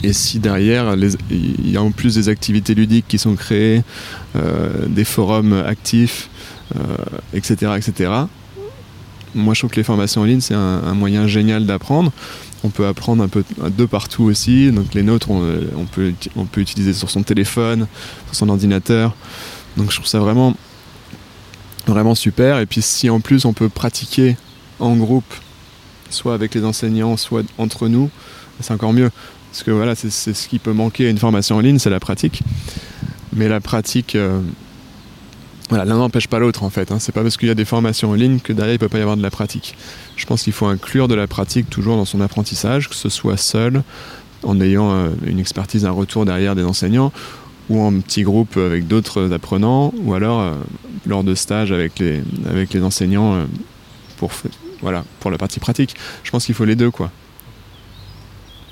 Et si derrière, il y a en plus des activités ludiques qui sont créées, euh, des forums actifs, etc., euh, etc., moi je trouve que les formations en ligne, c'est un, moyen génial d'apprendre. On peut apprendre un peu de partout aussi. Donc les nôtres, on, peut, on utiliser sur son téléphone, sur son ordinateur. Donc je trouve ça vraiment, vraiment super. Et puis si en plus on peut pratiquer en groupe, soit avec les enseignants, soit entre nous, c'est encore mieux. Parce que voilà, c'est ce qui peut manquer à une formation en ligne, c'est la pratique. Mais la pratique, euh, l'un n'empêche pas l'autre en fait. Hein. C'est pas parce qu'il y a des formations en ligne que derrière il peut pas y avoir de la pratique. Je pense qu'il faut inclure de la pratique toujours dans son apprentissage, que ce soit seul, en ayant euh, une expertise, un retour derrière des enseignants, ou en petit groupe avec d'autres apprenants, ou alors euh, lors de stages avec les, enseignants pour, voilà, pour la partie pratique. Je pense qu'il faut les deux quoi.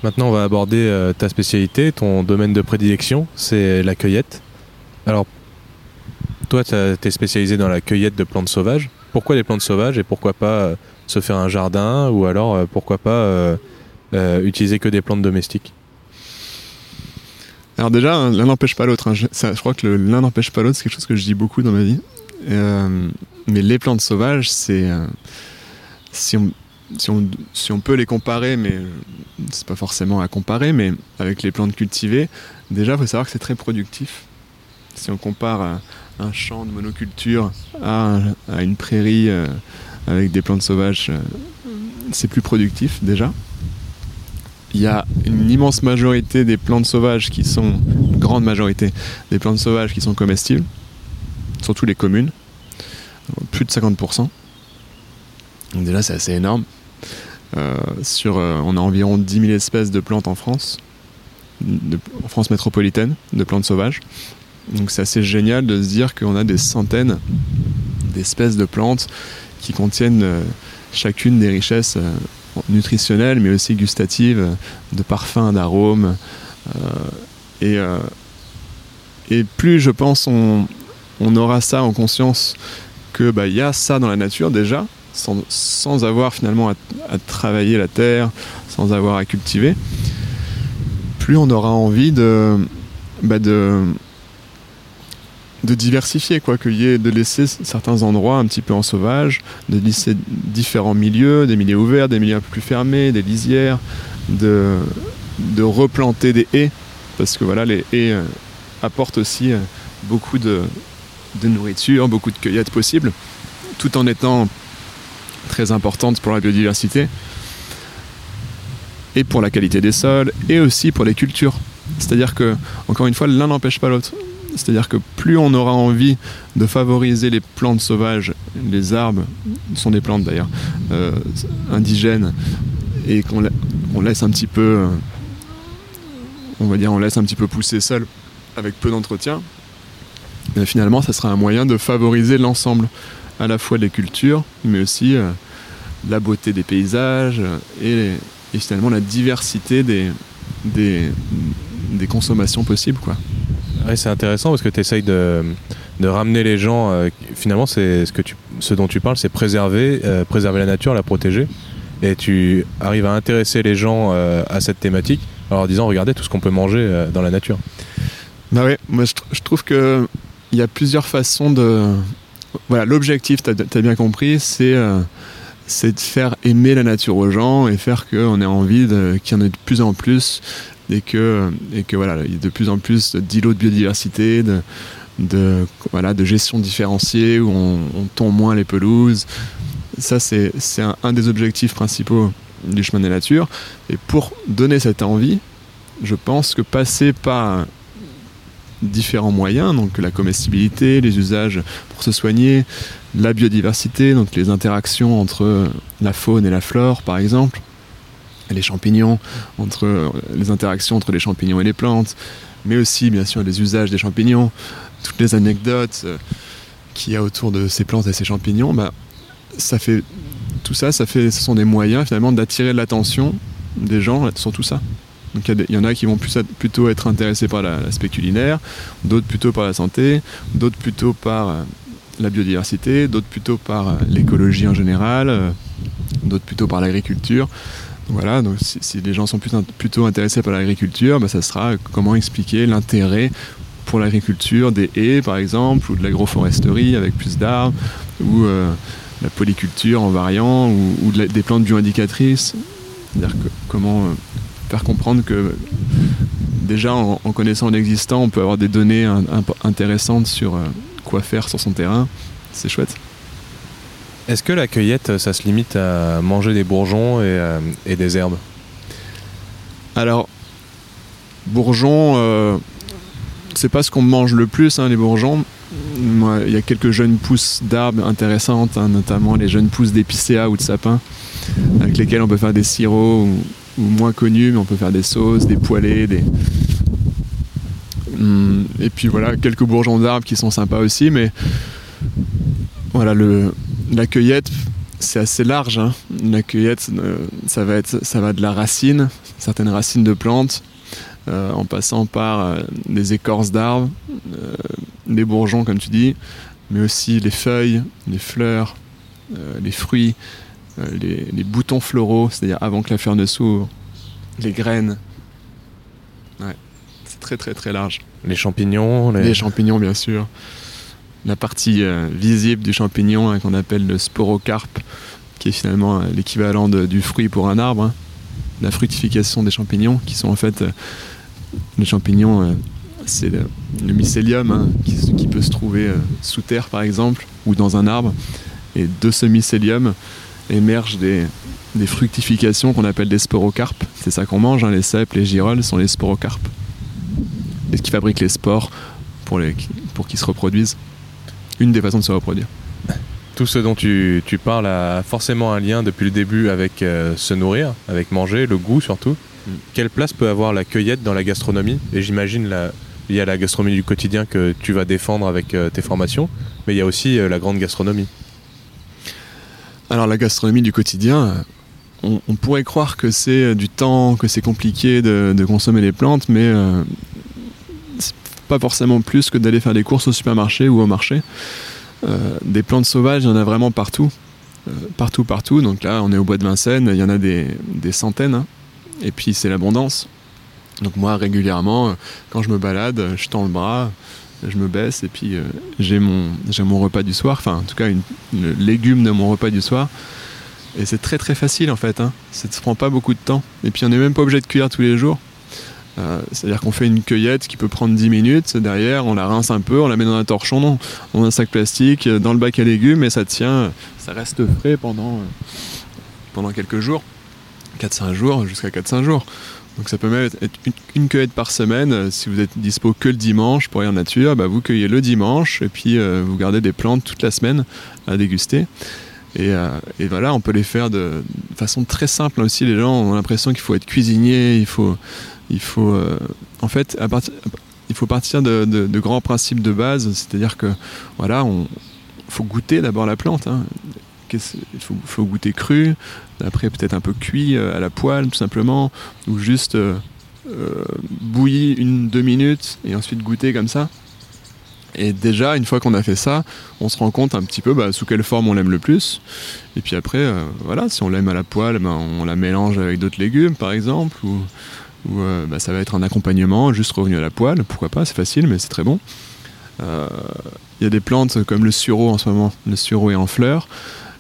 Maintenant, on va aborder euh, ta spécialité, ton domaine de prédilection, c'est la cueillette. Alors, toi, tu es spécialisé dans la cueillette de plantes sauvages. Pourquoi les plantes sauvages et pourquoi pas euh, se faire un jardin ou alors euh, pourquoi pas utiliser que des plantes domestiques? Alors déjà, hein, l'un n'empêche pas l'autre. Hein. Je, crois que l'un n'empêche pas l'autre, c'est quelque chose que je dis beaucoup dans ma vie. mais les plantes sauvages, c'est si on peut les comparer, mais c'est pas forcément à comparer, mais avec les plantes cultivées, déjà, il faut savoir que c'est très productif. Si on compare un champ de monoculture à, une prairie euh, avec des plantes sauvages, euh, c'est plus productif déjà. Il y a une immense majorité des plantes sauvages qui sont, une grande majorité des plantes sauvages qui sont comestibles, surtout les communes, plus de 50%. Donc déjà c'est assez énorme. Euh, sur, euh, on a environ 10 000 espèces de plantes en France, en France métropolitaine, de plantes sauvages. Donc c'est assez génial de se dire qu'on a des centaines d'espèces de plantes qui contiennent euh, chacune des richesses nutritionnelles mais aussi gustatives, de parfums, d'arômes. et, et plus je pense on, on aura ça en conscience que bah, y a ça dans la nature déjà, sans, avoir finalement à, travailler la terre, sans avoir à cultiver, plus on aura envie de, bah de, de diversifier, quoi, qu'il y ait, de laisser certains endroits un petit peu en sauvage, de laisser différents milieux, des milieux ouverts, des milieux un peu plus fermés, des lisières, de, replanter des haies, parce que voilà, les haies euh, apportent aussi euh, beaucoup de, nourriture, beaucoup de cueillettes possibles, tout en étant très importante pour la biodiversité et pour la qualité des sols et aussi pour les cultures. C'est-à-dire que, encore une fois, l'un n'empêche pas l'autre. C'est-à-dire que plus on aura envie de favoriser les plantes sauvages, les arbres sont des plantes d'ailleurs, euh, indigènes, et qu'on laisse un petit peu, euh, on va dire, on laisse un petit peu pousser seul avec peu d'entretien, ben finalement, ça sera un moyen de favoriser l'ensemble, à la fois des cultures, mais aussi euh, la beauté des paysages et, finalement la diversité des, des, consommations possibles. Quoi. C'est intéressant parce que tu essayes de, ramener les gens. Euh, finalement, c'est ce, dont tu parles, c'est préserver, euh, préserver la nature, la protéger. Et tu arrives à intéresser les gens à cette thématique en leur disant regardez tout ce qu'on peut manger dans la nature. Bah je, trouve que il y a plusieurs façons de. Voilà, l'objectif, tu as, bien compris, euh, c'est de faire aimer la nature aux gens et faire qu'on ait envie qu'il y en ait de plus en plus et que, et que voilà, il y ait de plus en plus d'îlots de biodiversité, de, voilà, de gestion différenciée où on, on tombe moins les pelouses. Ça, c'est un, un des objectifs principaux du chemin des natures. Et pour donner cette envie, je pense que passer par différents moyens, donc la comestibilité, les usages pour se soigner, la biodiversité, donc les interactions entre la faune et la flore par exemple, les champignons, entre les interactions entre les champignons et les plantes, mais aussi bien sûr les usages des champignons, toutes les anecdotes euh, qu'il y a autour de ces plantes et ces champignons, bah, ça fait tout ça, ça fait, ce sont des moyens finalement d'attirer l'attention des gens sur tout ça. Donc il y, en a qui vont plutôt être intéressés par l'aspect culinaire, d'autres plutôt par la santé, d'autres plutôt par euh, la biodiversité, d'autres plutôt par euh, l'écologie en général, euh, d'autres plutôt par l'agriculture. Voilà, donc si, les gens sont plutôt intéressés par l'agriculture, bah, ça sera comment expliquer l'intérêt pour l'agriculture des haies par exemple, ou de l'agroforesterie avec plus d'arbres, ou la polyculture en variant, ou, des plantes bioindicatrices. C'est-à-dire comment faire comprendre que déjà en, connaissant l'existant, on peut avoir des données intéressantes sur euh, quoi faire sur son terrain. C'est chouette. Est-ce que la cueillette, ça se limite à manger des bourgeons et, euh, des herbes? Alors, bourgeons, euh, c'est pas ce qu'on mange le plus, hein, les bourgeons. Il y a quelques jeunes pousses d'arbres intéressantes, hein, notamment les jeunes pousses d'épicéa ou de sapin, avec lesquelles on peut faire des sirops moins connus, mais on peut faire des sauces, des poêlés, des. Hum, et puis voilà, quelques bourgeons d'arbres qui sont sympas aussi, mais voilà, le, la cueillette, c'est assez large. Hein. La cueillette, euh, ça, va être, ça va de la racine, certaines racines de plantes, euh, en passant par euh, des écorces d'arbres, des bourgeons, comme tu dis, mais aussi les feuilles, les fleurs, les fruits, euh, les, boutons floraux, c'est-à-dire avant que la fleur ne s'ouvre, les graines. Ouais, c'est très très très large. Les champignons Les, champignons, bien sûr. La partie euh, visible du champignon hein, qu'on appelle le sporocarpe, qui est finalement euh, l'équivalent du fruit pour un arbre. Hein. La fructification des champignons, qui sont en fait. les champignons, c'est le, mycélium hein, qui, peut se trouver sous terre par exemple, ou dans un arbre. Et de ce mycélium, émergent des, fructifications qu'on appelle des sporocarpes. C'est ça qu'on mange, les cèpes, les girolles sont les sporocarpes. Ce qui fabrique les spores pour qu'ils se reproduisent. Une des façons de se reproduire. Tout ce dont tu, parles a forcément un lien depuis le début avec euh, se nourrir, avec manger, le goût surtout. Mm. Quelle place peut avoir la cueillette dans la gastronomie? Et j'imagine il y a la gastronomie du quotidien que tu vas défendre avec euh, tes formations, mais il y a aussi euh, la grande gastronomie. Alors la gastronomie du quotidien, on, pourrait croire que c'est du temps, que c'est compliqué de, consommer les plantes, mais euh, pas forcément plus que d'aller faire des courses au supermarché ou au marché. Euh, des plantes sauvages, il y en a vraiment partout. partout, partout. Donc là, on est au bois de Vincennes, il y en a des, centaines. Hein. Et puis c'est l'abondance. Donc moi, régulièrement, quand je me balade, je tends le bras, je me baisse et puis euh, j'ai mon, mon repas du soir, enfin en tout cas une, légume de mon repas du soir. Et c'est très très facile en fait, hein. ça ne prend pas beaucoup de temps. Et puis on n'est même pas obligé de cuire tous les jours. Euh, c'est-à-dire qu'on fait une cueillette qui peut prendre 10 minutes. Derrière, on la rince un peu, on la met dans un torchon, dans un sac plastique, dans le bac à légumes et ça tient, ça reste frais pendant, pendant quelques jours. 4-5 jours, jusqu'à 4-5 jours. Donc ça peut même être une, cueillette par semaine. Si vous êtes dispo que le dimanche pour aller en nature, bah vous cueillez le dimanche et puis vous gardez des plantes toute la semaine à déguster. Euh, et, voilà, on peut les faire de, façon très simple aussi. Les gens ont l'impression qu'il faut être cuisinier, il faut, il faut, euh, en fait, partir, il faut partir de, grands principes de base, c'est-à-dire que voilà, on faut goûter d'abord la plante. Hein. Il faut, goûter cru, après peut-être un peu cuit euh, à la poêle tout simplement, ou juste bouilli une deux minutes et ensuite goûter comme ça. Et déjà, une fois qu'on a fait ça, on se rend compte un petit peu bah, sous quelle forme on l'aime le plus. Et puis après, euh, voilà, si on l'aime à la poêle, bah, on la mélange avec d'autres légumes, par exemple, euh, bah, ça va être un accompagnement, juste revenu à la poêle, pourquoi pas, c'est facile, mais c'est très bon. Euh, il y a des plantes comme le sureau en ce moment, le sureau est en fleurs.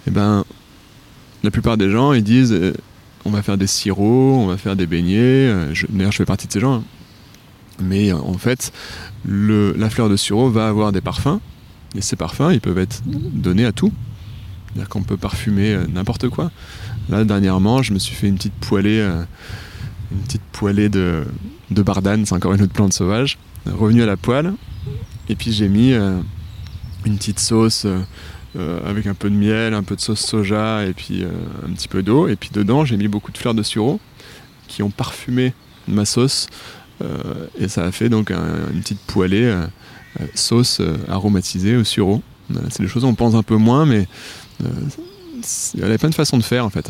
Et ben, la plupart des gens, ils disent, on va faire des sirops, on va faire des beignets. D'ailleurs, je fais partie de ces gens. Hein. Mais en fait, la fleur de sureau va avoir des parfums, et ces parfums, ils peuvent être donnés à tout. C'est-à-dire qu'on peut parfumer euh, n'importe quoi. Là, dernièrement, je me suis fait une petite poêlée, euh, une petite poêlée de, bardane, c'est encore une autre plante sauvage, revenu à la poêle, et puis j'ai mis euh, une petite sauce avec un peu de miel, un peu de sauce soja, et puis un petit peu d'eau, et puis dedans, j'ai mis beaucoup de fleurs de sureau qui ont parfumé ma sauce euh, et ça a fait donc une petite poêlée euh, euh, sauce aromatisée au sureau. c'est des choses on pense un peu moins, mais il y a plein de façons de faire en fait.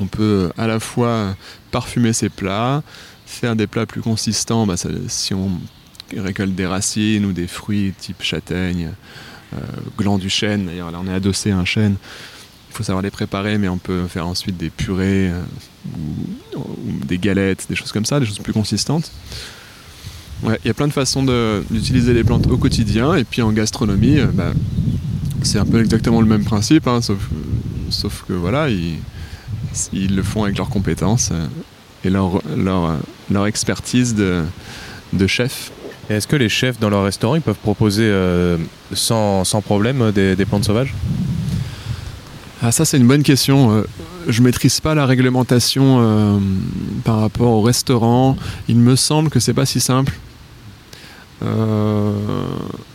On peut à la fois parfumer ses plats, faire des plats plus consistants, bah, si on récolte des racines ou des fruits type châtaigne, gland du chêne, d'ailleurs là on est adossé à un chêne, il faut savoir les préparer, mais on peut faire ensuite des purées ou, des galettes, des choses comme ça, des choses plus consistantes. il y a plein de façons d'utiliser les plantes au quotidien, et puis en gastronomie, euh, bah, c'est un peu exactement le même principe, hein, sauf, que voilà, ils, le font avec leurs compétences euh, et leur, leur, expertise de, chef. Est-ce que les chefs dans leur restaurant ils peuvent proposer euh, sans, problème des plantes sauvages? Ah ça c'est une bonne question. Euh, je maîtrise pas la réglementation euh, par rapport au restaurant. Il me semble que c'est pas si simple. Euh,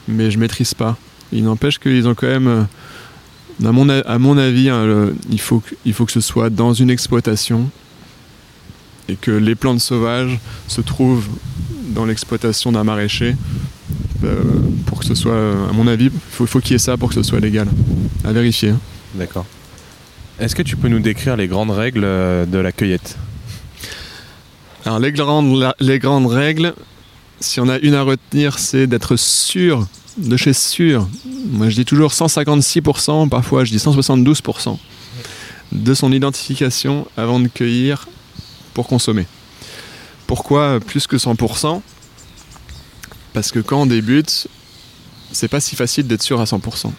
mais je maîtrise pas. Il n'empêche qu'ils ont quand même, à mon, à mon avis, hein, il, faut que, il faut que ce soit dans une exploitation et que les plantes sauvages se trouvent dans l'exploitation d'un maraîcher. pour que ce soit, à mon avis, il faut, faut qu'il y ait ça pour que ce soit légal. À vérifier. Hein. D'accord. Est-ce que tu peux nous décrire les grandes règles euh, de la cueillette? Alors les grandes, les grandes règles, si on a une à retenir, c'est d'être sûr, de chez sûr. Moi je dis toujours 156%, parfois je dis 172% de son identification avant de cueillir pour consommer. Pourquoi plus que 100% Parce que quand on débute, c'est pas si facile d'être sûr à 100%.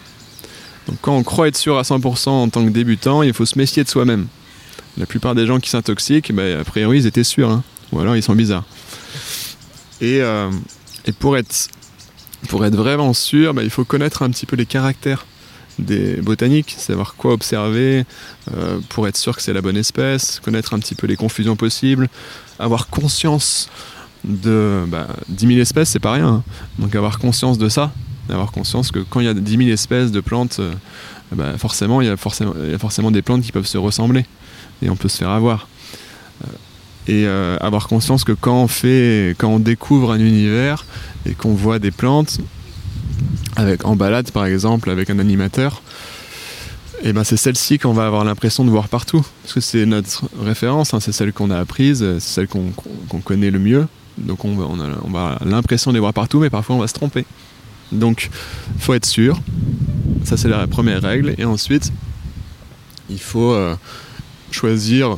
Donc quand on croit être sûr à 100% en tant que débutant, il faut se méfier de soi-même. La plupart des gens qui s'intoxiquent, bah, a priori, ils étaient sûrs. Hein. Ou alors ils sont bizarres. Et, euh, pour, être, pour être vraiment sûr, bah, il faut connaître un petit peu les caractères des botaniques, savoir quoi observer euh, pour être sûr que c'est la bonne espèce, connaître un petit peu les confusions possibles, avoir conscience de bah, 10 000 espèces, c'est pas rien. Hein. Donc avoir conscience de ça, d'avoir conscience que quand il y a 10 000 espèces de plantes, euh, bah, forcément, il y a forcément des plantes qui peuvent se ressembler et on peut se faire avoir. Et euh, avoir conscience que quand on fait, quand on découvre un univers et qu'on voit des plantes, avec, en balade par exemple, avec un animateur, et eh ben c'est celle-ci qu'on va avoir l'impression de voir partout. Parce que c'est notre référence, hein, c'est celle qu'on a apprise, c'est celle qu'on connaît le mieux. Donc on, on, a, on va avoir l'impression de les voir partout, mais parfois on va se tromper. Donc, il faut être sûr. Ça, c'est la première règle. Et ensuite, il faut euh, choisir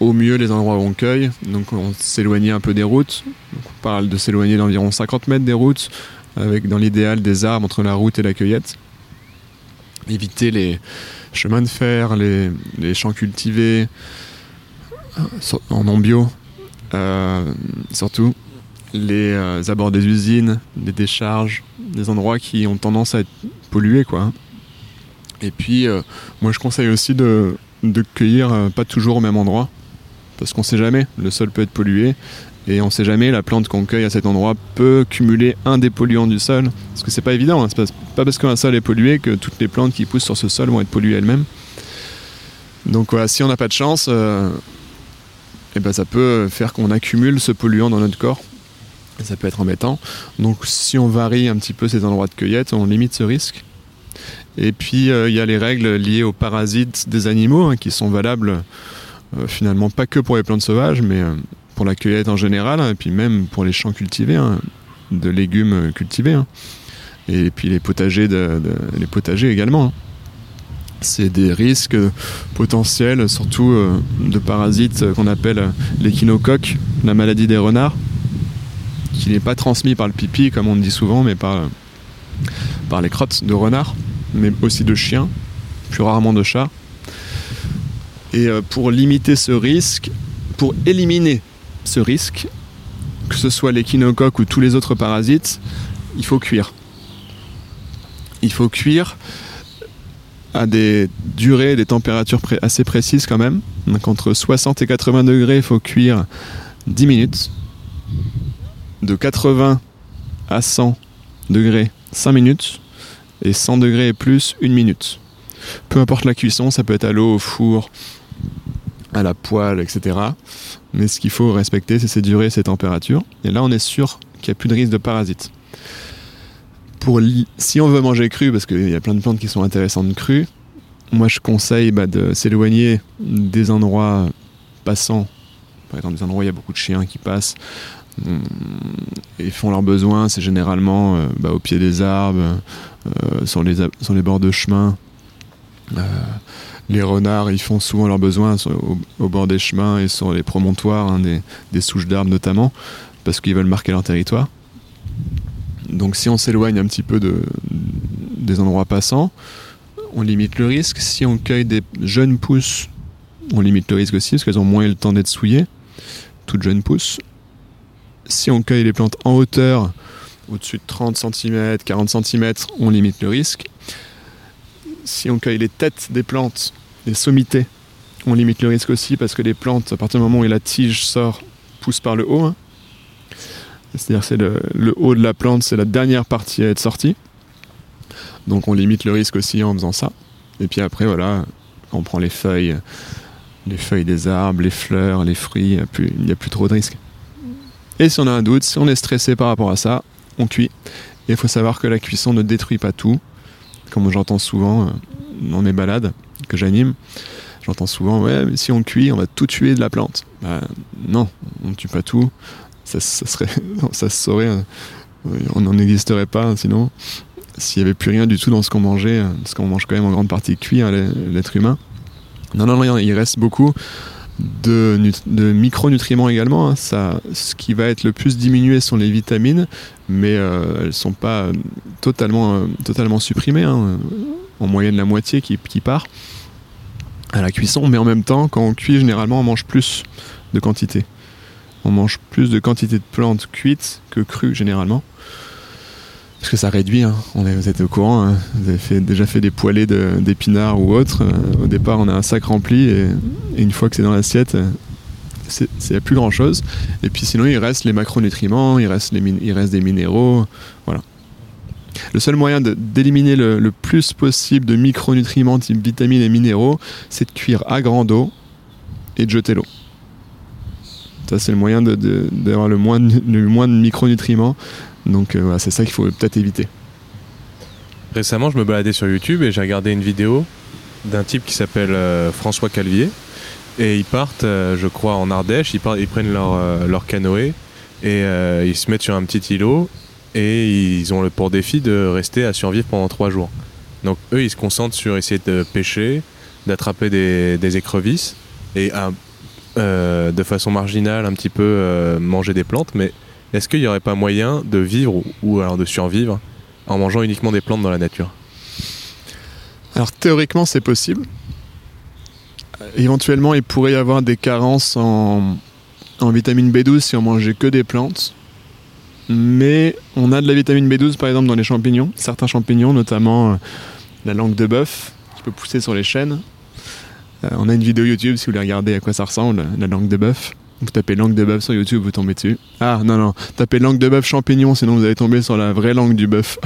au mieux les endroits où on cueille. Donc, on s'éloigne un peu des routes. on parle de s'éloigner d'environ 50 mètres des routes, avec dans l'idéal des arbres entre la route et la cueillette. Éviter les chemins de fer, les, champs cultivés, en non bio. euh, surtout les euh, abords des usines, des décharges, des endroits qui ont tendance à être pollués. Quoi. Et puis, euh, moi je conseille aussi de cueillir pas toujours au même endroit, parce qu'on sait jamais, le sol peut être pollué, et on sait jamais, la plante qu'on cueille à cet endroit peut cumuler un des polluants du sol, parce que c'est pas évident, hein. c'est pas, parce qu'un sol est pollué que toutes les plantes qui poussent sur ce sol vont être polluées elles-mêmes. Donc voilà, si on n'a pas de chance, euh, eh ben ça peut faire qu'on accumule ce polluant dans notre corps. Et ça peut être embêtant. Donc si on varie un petit peu ces endroits de cueillette, on limite ce risque. Et puis euh, il y a les règles liées aux parasites des animaux hein, qui sont valables finalement pas que pour les plantes sauvages, mais euh, pour la cueillette en général, hein, et puis même pour les champs cultivés, hein, de légumes cultivés. hein. Et puis les potagers, les potagers également. C'est des risques potentiels, surtout euh, de parasites euh, qu'on appelle euh, l'échinocoque, la maladie des renards, qui n'est pas transmis par le pipi, comme on dit souvent, mais euh, par les crottes de renards, mais aussi de chiens, plus rarement de chats. Et euh, pour limiter ce risque, pour éliminer ce risque, que ce soit l'échinocoque ou tous les autres parasites, il faut cuire. Il faut cuire à des durées, des températures assez précises quand même. Donc entre 60 et 80 degrés, il faut cuire 10 minutes. De 80 à 100 degrés, 5 minutes. Et 100 degrés et plus, 1 minute. Peu importe la cuisson, ça peut être à l'eau, au four, à la poêle, etc. Mais ce qu'il faut respecter, c'est ces durées, ces températures. Et là, on est sûr qu'il n'y a plus de risque de parasites. Pour si on veut manger cru, parce qu'il y a plein de plantes qui sont intéressantes crues, moi je conseille bah, de s'éloigner des endroits passants. Par exemple, des endroits où il y a beaucoup de chiens qui passent hum, et font leurs besoins. C'est généralement euh, bah, au pied des arbres, euh, sur, les, sur les bords de chemin. Euh, les renards, ils font souvent leurs besoins au, bord des chemins et sur les promontoires, hein, des, souches d'arbres notamment, parce qu'ils veulent marquer leur territoire. Donc si on s'éloigne un petit peu de, des endroits passants, on limite le risque. Si on cueille des jeunes pousses, on limite le risque aussi parce qu'elles ont moins le temps d'être souillées, toutes jeunes pousses. Si on cueille les plantes en hauteur, au-dessus de 30 cm, 40 cm, on limite le risque. Si on cueille les têtes des plantes, les sommités, on limite le risque aussi parce que les plantes, à partir du moment où la tige sort, poussent par le haut. hein. C'est-à-dire c'est le, haut de la plante, c'est la dernière partie à être sortie. Donc on limite le risque aussi en faisant ça. Et puis après, voilà, on prend les feuilles, les feuilles des arbres, les fleurs, les fruits, il n'y a, a plus trop de risques. Et si on a un doute, si on est stressé par rapport à ça, on cuit. Et il faut savoir que la cuisson ne détruit pas tout. Comme j'entends souvent dans mes balades que j'anime, j'entends souvent, ouais, mais si on cuit, on va tout tuer de la plante. Bah, non, on ne tue pas tout. Ça, serait, ça se saurait. euh, on n'en existerait pas sinon s'il n'y avait plus rien du tout dans ce qu'on mangeait, euh, parce qu'on mange quand même en grande partie cuit, hein, l'être humain. Non, non, non, il reste beaucoup de, nut- de micronutriments également. hein. Ce qui va être le plus diminué sont les vitamines, mais euh, elles ne sont pas totalement, totalement supprimées. hein. En moyenne, la moitié qui, part à la cuisson, mais en même temps, quand on cuit, généralement, on mange plus de quantité. On mange plus de quantité de plantes cuites que crues, généralement. Parce que ça réduit, hein. vous êtes au courant, hein. vous avez déjà fait des poêlées d'épinards ou autres. Euh, au départ, on a un sac rempli et, une fois que c'est dans l'assiette, euh, c'est plus grand chose. Et puis sinon, il reste les macronutriments, il reste, les il reste des minéraux. Le seul moyen d'éliminer le, plus possible de micronutriments type vitamines et minéraux, c'est de cuire à grande eau et de jeter l'eau. Ça, c'est le moyen d'avoir le, moins de- micronutriments. Donc euh, c'est ça qu'il faut peut-être éviter. Récemment, je me baladais sur YouTube et j'ai regardé une vidéo d'un type qui s'appelle euh, François Calvier. Et ils partent, euh, je crois, en Ardèche. Ils, prennent leur, leur canoë et ils se mettent sur un petit îlot. Et ils ont le pour défi de rester à survivre pendant trois jours. Donc eux, ils se concentrent sur essayer de pêcher, d'attraper des, écrevisses et euh, de façon marginale un petit peu euh, manger des plantes. Mais est-ce qu'il n'y aurait pas moyen de vivre ou, ou alors de survivre en mangeant uniquement des plantes dans la nature? Alors théoriquement, c'est possible. Euh, Éventuellement, il pourrait y avoir des carences en, en vitamine B12 si on mangeait que des plantes. Mais on a de la vitamine B12 par exemple dans les champignons, certains champignons, notamment euh, la langue de bœuf qui peut pousser sur les chênes. Euh, on a une vidéo YouTube si vous voulez regarder à quoi ça ressemble, la langue de bœuf. Vous tapez langue de bœuf sur YouTube, vous tombez dessus. Ah non, non, tapez langue de bœuf champignon, sinon vous allez tomber sur la vraie langue du bœuf.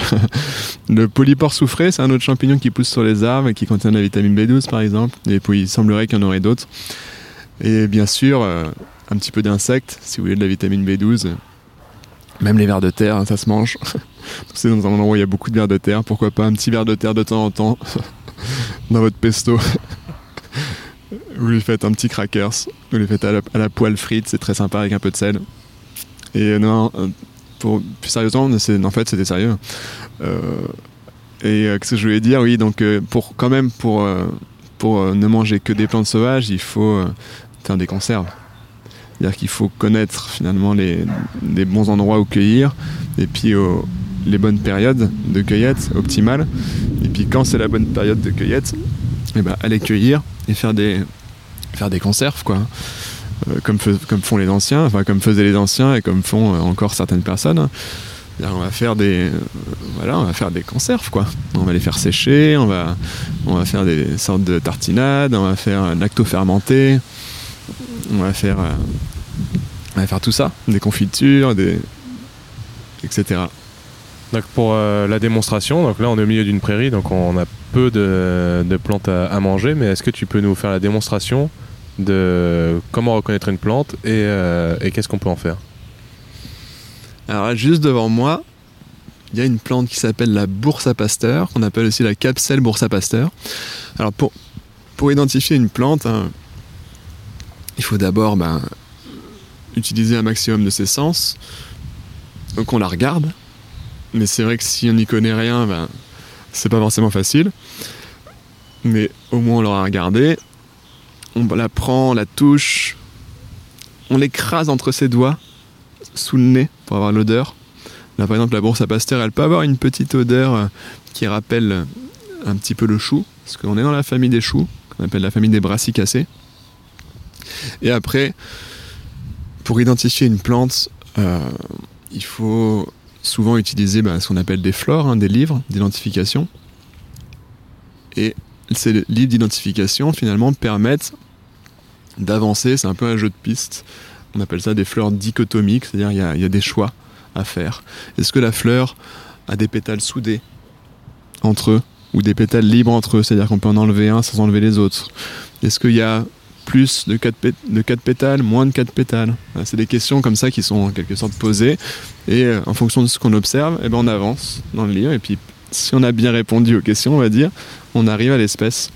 le polypore soufré, c'est un autre champignon qui pousse sur les arbres et qui contient de la vitamine B12 par exemple. Et puis il semblerait qu'il y en aurait d'autres. Et bien sûr, euh, un petit peu d'insectes, si vous voulez de la vitamine B12. Même les vers de terre, hein, ça se mange. c'est dans un endroit où il y a beaucoup de vers de terre. Pourquoi pas un petit ver de terre de temps en temps dans votre pesto vous lui faites un petit crackers, vous lui faites à la, poêle frite, c'est très sympa avec un peu de sel. Et non, euh, pour, plus sérieusement, en fait c'était sérieux. Euh, et euh, qu'est-ce que je voulais dire? Oui, donc pour quand même pour ne manger que des plantes sauvages, il faut faire des conserves. C'est-à-dire qu'il faut connaître finalement les, bons endroits où cueillir et puis les bonnes périodes de cueillette optimales. Et puis quand c'est la bonne période de cueillette, eh ben, aller cueillir et faire des, faire des conserves, quoi. Euh, comme, comme font les anciens, enfin comme faisaient les anciens et comme font euh, encore certaines personnes. On va faire des, voilà, on va faire des conserves, quoi. On va les faire sécher, on va, on va faire des sortes de tartinades, on va faire un lacto fermenté, on va faire, on va faire tout ça, des confitures, des, etc. Donc pour la démonstration, donc là on est au milieu d'une prairie, donc on a peu de, plantes à, manger, mais est-ce que tu peux nous faire la démonstration de comment reconnaître une plante et, euh, qu'est-ce qu'on peut en faire? Alors juste devant moi, il y a une plante qui s'appelle la bourse à pasteur, qu'on appelle aussi la capselle bourse à pasteur. Alors pour, pour identifier une plante, hein, il faut d'abord ben, utiliser un maximum de ses sens. Donc on la regarde. Mais c'est vrai que si on n'y connaît rien, ben, c'est pas forcément facile. Mais au moins on l'aura regardé. On la prend, on la touche, on l'écrase entre ses doigts, sous le nez, pour avoir l'odeur. Là par exemple la bourse à Pasteur, elle peut avoir une petite odeur euh, qui rappelle un petit peu le chou, parce qu'on est dans la famille des choux, qu'on appelle la famille des brassicacées. Et après, pour identifier une plante, euh, il faut souvent utiliser bah, ce qu'on appelle des flores, hein, des livres d'identification. Et ces livres d'identification, finalement, permettent d'avancer. C'est un peu un jeu de piste. On appelle ça des fleurs dichotomiques, c'est-à-dire il y, a des choix à faire. Est-ce que la fleur a des pétales soudés entre eux ou des pétales libres entre eux, c'est-à-dire qu'on peut en enlever un sans enlever les autres? Plus de 4, de pétales, moins de 4 pétales C'est des questions comme ça qui sont en quelque sorte posées. Et euh, en fonction de ce qu'on observe, eh ben on avance dans le livre. Et puis, si on a bien répondu aux questions, on va dire, on arrive à l'espèce.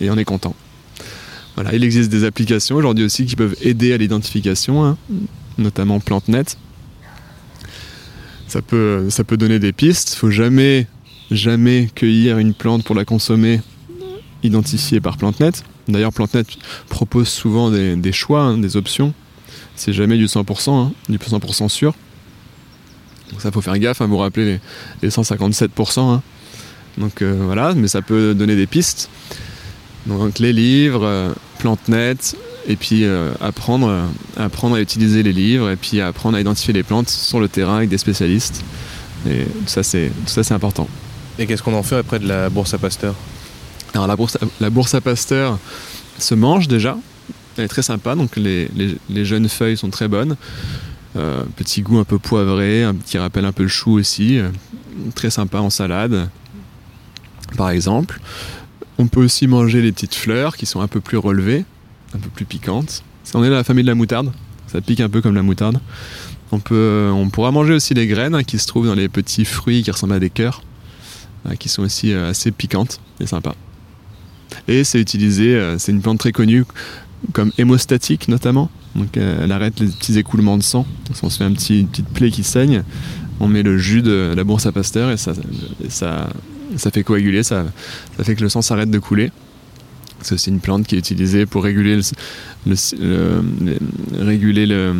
Et on est content. Voilà, il existe des applications aujourd'hui aussi qui peuvent aider à l'identification, hein, notamment PlanteNet. Ça peut, ça peut donner des pistes. Il faut jamais, jamais cueillir une plante pour la consommer identifiée par PlanteNet. D'ailleurs, PlanteNet propose souvent des, choix, hein, des options. C'est jamais du 100%, hein, du 100% sûr. Donc ça, faut faire gaffe, à hein, vous rappeler les, 157%. Donc euh, voilà, mais ça peut donner des pistes. Donc les livres, euh, PlanteNet, et puis euh, apprendre, apprendre à utiliser les livres, et puis apprendre à identifier les plantes sur le terrain avec des spécialistes. Et tout ça, c'est important. Et qu'est-ce qu'on en fait après de la bourse à Pasteur? Alors la bourse, à, Pasteur se mange déjà. Elle est très sympa, donc les, jeunes feuilles sont très bonnes. Euh, petit goût un peu poivré, un petit rappel un peu le chou aussi. Euh, très sympa en salade, par exemple. On peut aussi manger les petites fleurs qui sont un peu plus relevées, un peu plus piquantes. On est dans la famille de la moutarde. Ça pique un peu comme la moutarde. On, on pourra manger aussi les graines hein, qui se trouvent dans les petits fruits qui ressemblent à des cœurs, euh, qui sont aussi assez piquantes et sympas. Et c'est utilisé, euh, c'est une plante très connue comme hémostatique notamment. Donc euh, elle arrête les petits écoulements de sang. Si on se fait un petit, une petite plaie qui saigne, on met le jus de la bourse à Pasteur et ça, ça, ça fait coaguler, ça, ça fait que le sang s'arrête de couler. C'est aussi une plante qui est utilisée pour réguler, le, réguler le,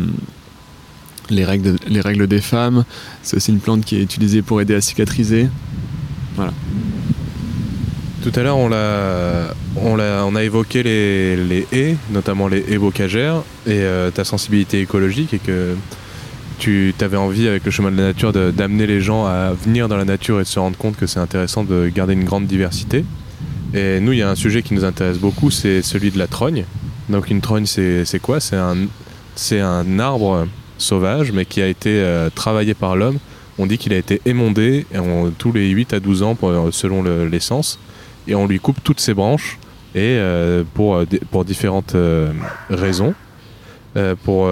les, règles les règles des femmes. C'est aussi une plante qui est utilisée pour aider à cicatriser. Voilà. Tout à l'heure, on, a, évoqué les, haies, notamment les haies bocagères, et ta sensibilité écologique, et que tu avais envie, avec le chemin de la nature, d'amener les gens à venir dans la nature et de se rendre compte que c'est intéressant de garder une grande diversité. Et nous, il y a un sujet qui nous intéresse beaucoup, c'est celui de la trogne. Donc une trogne, c'est quoi? C'est un, un arbre sauvage, mais qui a été euh, travaillé par l'homme. On dit qu'il a été émondé tous les 8 à 12 ans selon l'essence. Et on lui coupe toutes ses branches et euh, pour, euh, pour différentes raisons. pour,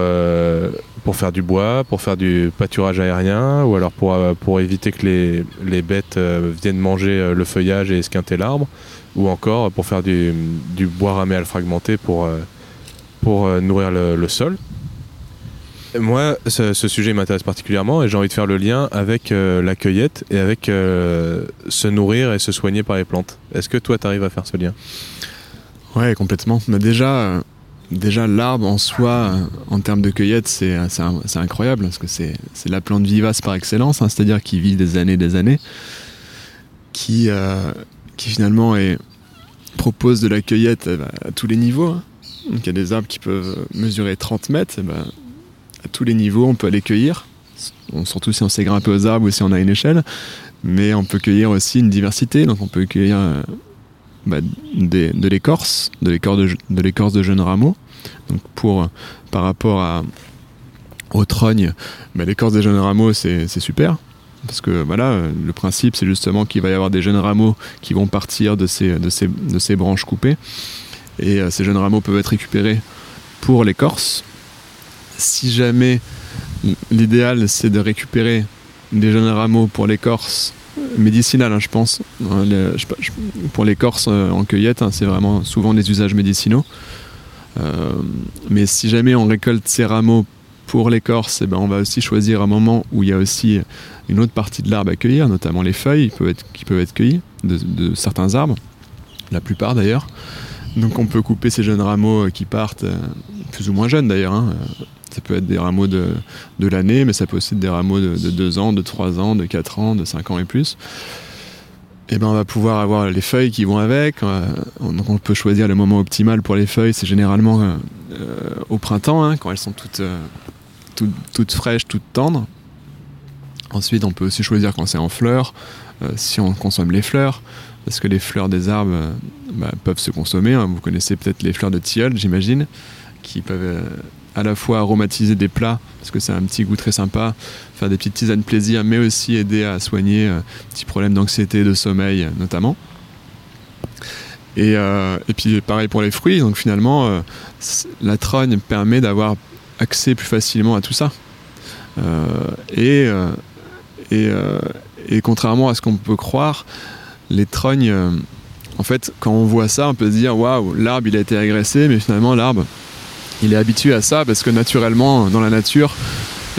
faire du bois, pour faire du pâturage aérien, ou alors pour, éviter que les, les bêtes viennent manger le feuillage et esquinter l'arbre, ou encore pour faire du, du bois raméal fragmenté pour, pour nourrir le sol. Moi, ce, sujet m'intéresse particulièrement et j'ai envie de faire le lien avec euh, la cueillette et avec euh, se nourrir et se soigner par les plantes. Est-ce que toi, tu arrives à faire ce lien? Ouais, complètement. Mais déjà, euh, déjà l'arbre en soi, en termes de cueillette, c'est incroyable parce que c'est la plante vivace par excellence, hein, c'est-à-dire qui vit des années des années, qui, qui finalement propose de la cueillette à, tous les niveaux. Hein. Donc il y a des arbres qui peuvent mesurer 30 mètres, ben, à tous les niveaux, on peut aller cueillir, surtout si on sait grimper aux arbres ou si on a une échelle, mais on peut cueillir aussi une diversité, donc on peut cueillir euh, bah, de l'écorce, de l'écorce de, jeunes rameaux. Donc pour, par rapport à, au trogne, bah, l'écorce des jeunes rameaux, c'est super. Parce que voilà, le principe, c'est justement qu'il va y avoir des jeunes rameaux qui vont partir de ces, branches coupées. Et euh, ces jeunes rameaux peuvent être récupérés pour l'écorce, si jamais l'idéal c'est de récupérer des jeunes rameaux pour l'écorce médicinale, hein, je pense. Euh, pour l'écorce euh, en cueillette, hein, c'est vraiment souvent des usages médicinaux. Euh, mais si jamais on récolte ces rameaux pour l'écorce, eh ben on va aussi choisir un moment où il y a aussi une autre partie de l'arbre à cueillir, notamment les feuilles qui peuvent être, cueillies de, certains arbres, la plupart d'ailleurs. Donc on peut couper ces jeunes rameaux qui partent, plus ou moins jeunes d'ailleurs, hein, ça peut être des rameaux de, de l'année, mais ça peut aussi être des rameaux de, 2 ans, de 3 ans, de 4 ans, de 5 ans et plus. Et ben on va pouvoir avoir les feuilles qui vont avec. Euh, on peut choisir le moment optimal pour les feuilles. C'est généralement euh, euh, au printemps, hein, quand elles sont toutes, toutes, fraîches, toutes tendres. Ensuite, on peut aussi choisir quand c'est en fleurs, si on consomme les fleurs, parce que les fleurs des arbres bah, peuvent se consommer. Hein. Vous connaissez peut-être les fleurs de tilleul, j'imagine, qui peuvent à la fois aromatiser des plats, parce que c'est un petit goût très sympa, faire des petites tisanes plaisir, mais aussi aider à soigner euh, petits problèmes d'anxiété, de sommeil notamment. Et, euh, et, puis pareil pour les fruits, donc finalement euh, la trogne permet d'avoir accès plus facilement à tout ça. et, et, et, contrairement à ce qu'on peut croire, les trognes, en fait, quand on voit ça, on peut se dire waouh, l'arbre il a été agressé, mais finalement l'arbre il est habitué à ça parce que naturellement, dans la nature,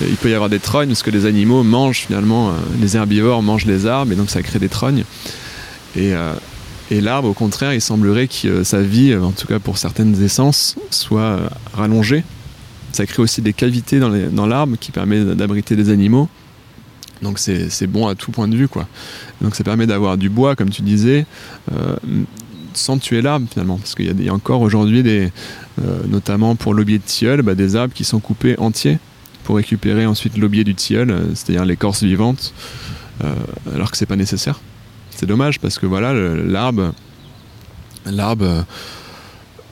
il peut y avoir des trognes parce que les animaux mangent finalement, euh, les herbivores mangent les arbres et donc ça crée des trognes. Et, euh, l'arbre, au contraire, il semblerait que euh, sa vie, en tout cas pour certaines essences, soit rallongée. Ça crée aussi des cavités dans l'arbre qui permet d'abriter des animaux. Donc c'est bon à tout point de vue. Quoi. Donc ça permet d'avoir du bois, comme tu disais, sans tuer l'arbre finalement. Parce qu'il y, a encore aujourd'hui, des, euh, notamment pour l'aubier de tilleul, bah, des arbres qui sont coupés entiers pour récupérer ensuite l'aubier du tilleul, euh, c'est-à-dire l'écorce vivante, euh, alors que c'est pas nécessaire. C'est dommage parce que voilà, l'arbre, l'arbre,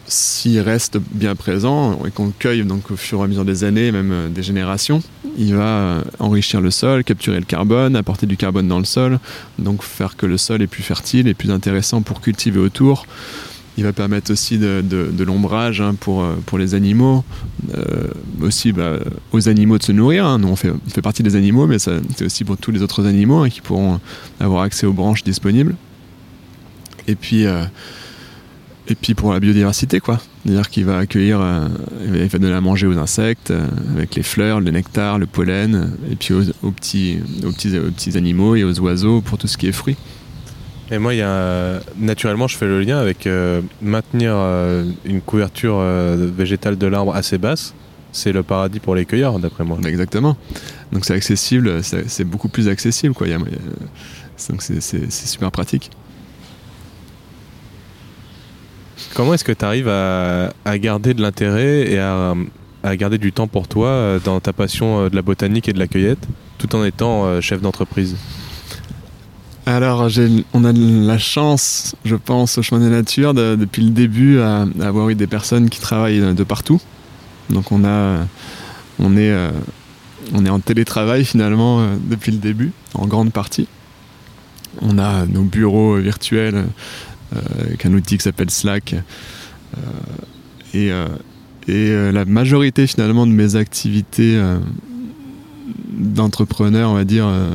s'il reste bien présent et qu'on le cueille donc au fur et à mesure des années, même des générations, il va enrichir le sol, capturer le carbone, apporter du carbone dans le sol, donc faire que le sol est plus fertile et plus intéressant pour cultiver autour. Il va permettre aussi de, l'ombrage hein, pour, euh, pour les animaux, euh, aussi bah, aux animaux de se nourrir. Hein. Nous, on fait, fait, partie des animaux, mais c'est aussi pour tous les autres animaux hein, qui pourront avoir accès aux branches disponibles. Et puis, euh, et puis pour la biodiversité, quoi. C'est-à-dire qu'il va accueillir, il va donner à manger aux insectes, avec les fleurs, le nectar, le pollen, et puis aux, petits, aux, petits, aux petits animaux et aux oiseaux pour tout ce qui est fruits. Et moi, il y a, naturellement, je fais le lien avec euh, maintenir euh, une couverture euh, végétale de l'arbre assez basse. C'est le paradis pour les cueilleurs, d'après moi. Exactement. Donc c'est accessible, c'est beaucoup plus accessible. Quoi. donc c'est super pratique. Comment est-ce que tu arrives à, garder de l'intérêt et à, garder du temps pour toi dans ta passion de la botanique et de la cueillette, tout en étant chef d'entreprise? Alors, on a la chance, je pense, au chemin des natures, depuis le début, à, avoir eu des personnes qui travaillent de partout. Donc, on a, on est, en télétravail finalement depuis le début, en grande partie. On a nos bureaux virtuels avec un outil qui s'appelle Slack. et et euh, la majorité finalement de mes activités euh, d'entrepreneur, on va dire, euh,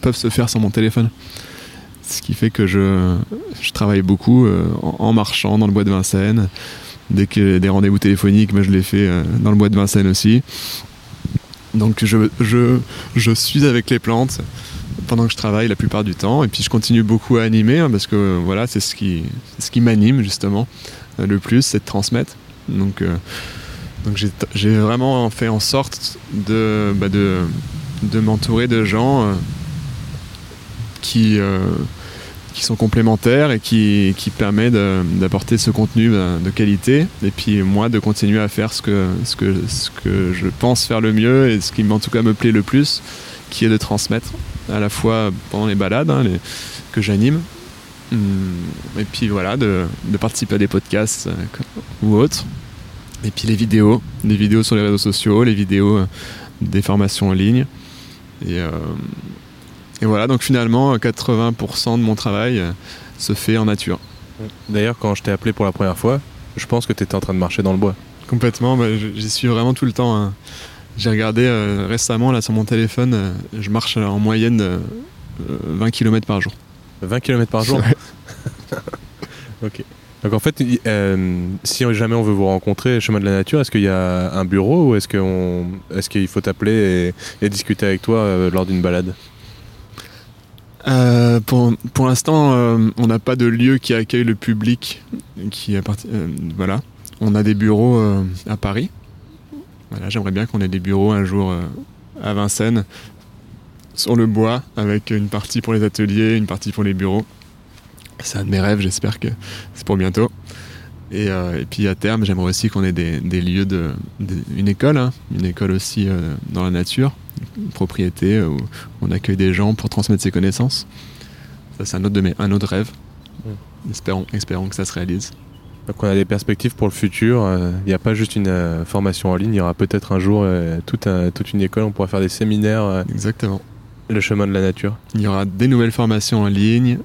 peuvent se faire sur mon téléphone. Ce qui fait que je, travaille beaucoup en, marchant dans le bois de Vincennes. Dès que des rendez-vous téléphoniques, je les fais dans le bois de Vincennes aussi. Donc je, je, suis avec les plantes pendant que je travaille la plupart du temps. Et puis je continue beaucoup à animer hein, parce que voilà, c'est ce qui, ce qui m'anime justement le plus, c'est de transmettre. Donc, euh, donc j'ai vraiment fait en sorte de, bah m'entourer de gens euh, qui, euh, qui sont complémentaires et qui, qui permettent d'apporter ce contenu bah, de qualité. Et puis moi de continuer à faire ce que, je pense faire le mieux et ce qui en tout cas me plaît le plus, qui est de transmettre à la fois pendant les balades hein, que j'anime, hum, et puis voilà, de, de, participer à des podcasts ou autres. Et puis les vidéos, les vidéos sur les réseaux sociaux, les vidéos euh, des formations en ligne. Et, euh, et voilà, donc finalement, 80% de mon travail euh, se fait en nature. D'ailleurs, quand je t'ai appelé pour la première fois, je pense que tu étais en train de marcher dans le bois. Complètement, bah, j'y suis vraiment tout le temps. Hein. J'ai regardé récemment là sur mon téléphone, je marche en moyenne 20 km par jour. 20 km par jour Ok. Donc en fait, euh, si jamais on veut vous rencontrer chemin de la nature, est-ce qu'il y a un bureau ou est-ce qu'il faut t'appeler et, discuter avec toi euh, lors d'une balade? Euh, pour, pour l'instant, on n'a pas de lieu qui accueille le public. Qui voilà. On a des bureaux à Paris. Voilà, J'aimerais bien qu'on ait des bureaux un jour à Vincennes, sur le bois, avec une partie pour les ateliers, une partie pour les bureaux. C'est un de mes rêves, j'espère que c'est pour bientôt. Et, euh, puis à terme, j'aimerais aussi qu'on ait des, lieux de, une école, hein. une école aussi euh, dans la nature, une propriété euh, où on accueille des gens pour transmettre ses connaissances. Ça, c'est un autre de mes, un autre rêve. Espérons, espérons que ça se réalise. Donc on a des perspectives pour le futur. Il n'y a pas juste une formation en ligne, il y aura peut-être un jour toute, toute une école, on pourra faire des séminaires. Exactement. Le chemin de la nature. Il y aura des nouvelles formations en ligne,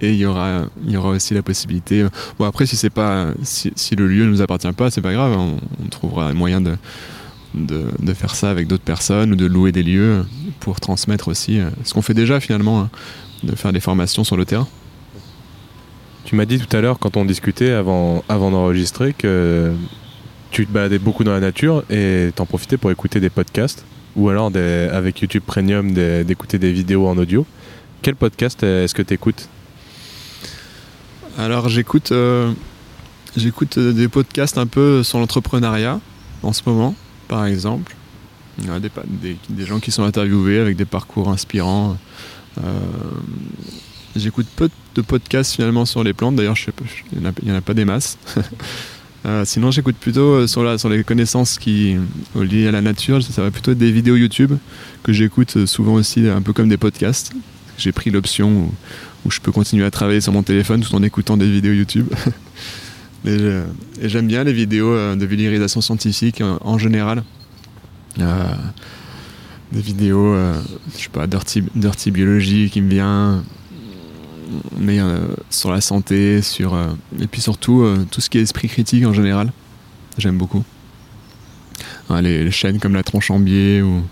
et il y aura il y aura aussi la possibilité bon après si c'est pas si, le lieu ne nous appartient pas c'est pas grave on, trouvera un moyen de, de, faire ça avec d'autres personnes ou de louer des lieux pour transmettre aussi euh, ce qu'on fait déjà finalement hein, de faire des formations sur le terrain. Tu m'as dit tout à l'heure quand on discutait avant avant d'enregistrer que tu te baladais beaucoup dans la nature et t'en profitais pour écouter des podcasts ou alors des, avec YouTube Premium d'écouter des vidéos en audio. Quel podcast est-ce que tu écoutes alors j'écoute euh, j'écoute euh, des podcasts un peu sur l'entrepreneuriat en ce moment, par exemple. Il y a des, des, gens qui sont interviewés avec des parcours inspirants. Euh, j'écoute peu de podcasts finalement sur les plantes, d'ailleurs il n'y en, a pas des masses. sinon j'écoute plutôt sur, les connaissances qui liées à la nature, ça va plutôt être des vidéos YouTube que j'écoute souvent aussi un peu comme des podcasts. J'ai pris l'option je peux continuer à travailler sur mon téléphone tout en écoutant des vidéos YouTube. et j'aime bien les vidéos euh, de vulgarisation scientifique euh, en général. Euh, des vidéos, je sais pas, Dirty, Dirty Biology qui me vient, mais sur la santé, sur et puis surtout tout ce qui est esprit critique en général. J'aime beaucoup. les, chaînes comme la tronche en biais ou,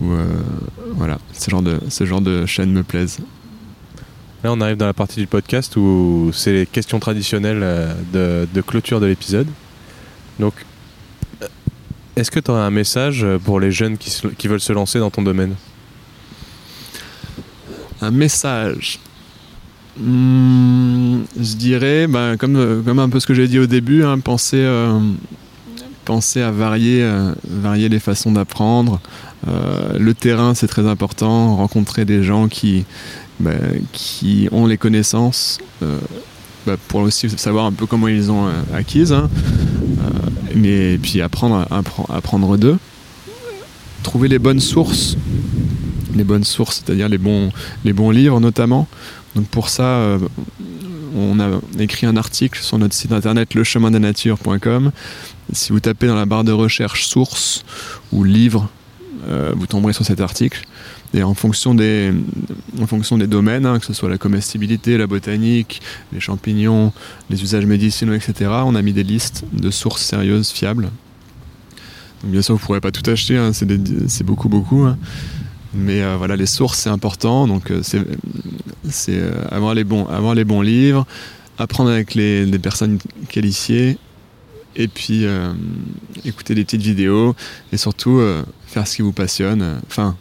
ou voilà, ce genre de ce genre de chaînes me plaisent. Là, on arrive dans la partie du podcast où c'est les questions traditionnelles euh, de, clôture de l'épisode. Donc, euh, est-ce que tu aurais un message pour les jeunes qui, veulent se lancer dans ton domaine? Un message hmm, Je dirais, ben, comme, un peu ce que j'ai dit au début, hein, penser, euh, penser à varier les façons d'apprendre. le terrain, c'est très important. Rencontrer des gens qui, bah, qui ont les connaissances, euh, bah, pour aussi savoir un peu comment ils ont acquises. Hein. mais puis apprendre, apprendre d'eux. Trouver les bonnes sources les bonnes sources, c'est-à-dire les bons, les bons livres notamment. Donc pour ça, on a écrit un article sur notre site internet lechemindesnature.com. Si vous tapez dans la barre de recherche source ou livre, euh, vous tomberez sur cet article. Et en fonction des, en fonction des domaines, hein, que ce soit la comestibilité, la botanique, les champignons, les usages médicinaux, etc., on a mis des listes de sources sérieuses, fiables. bien sûr, vous ne pourrez pas tout acheter, hein, c'est beaucoup, beaucoup. Hein. Mais euh, voilà, les sources, c'est important. Donc, euh, c'est euh, avoir, les bons, avoir les bons livres, apprendre avec les, personnes qualifiées, et puis écouter des petites vidéos, et surtout faire ce qui vous passionne. Enfin,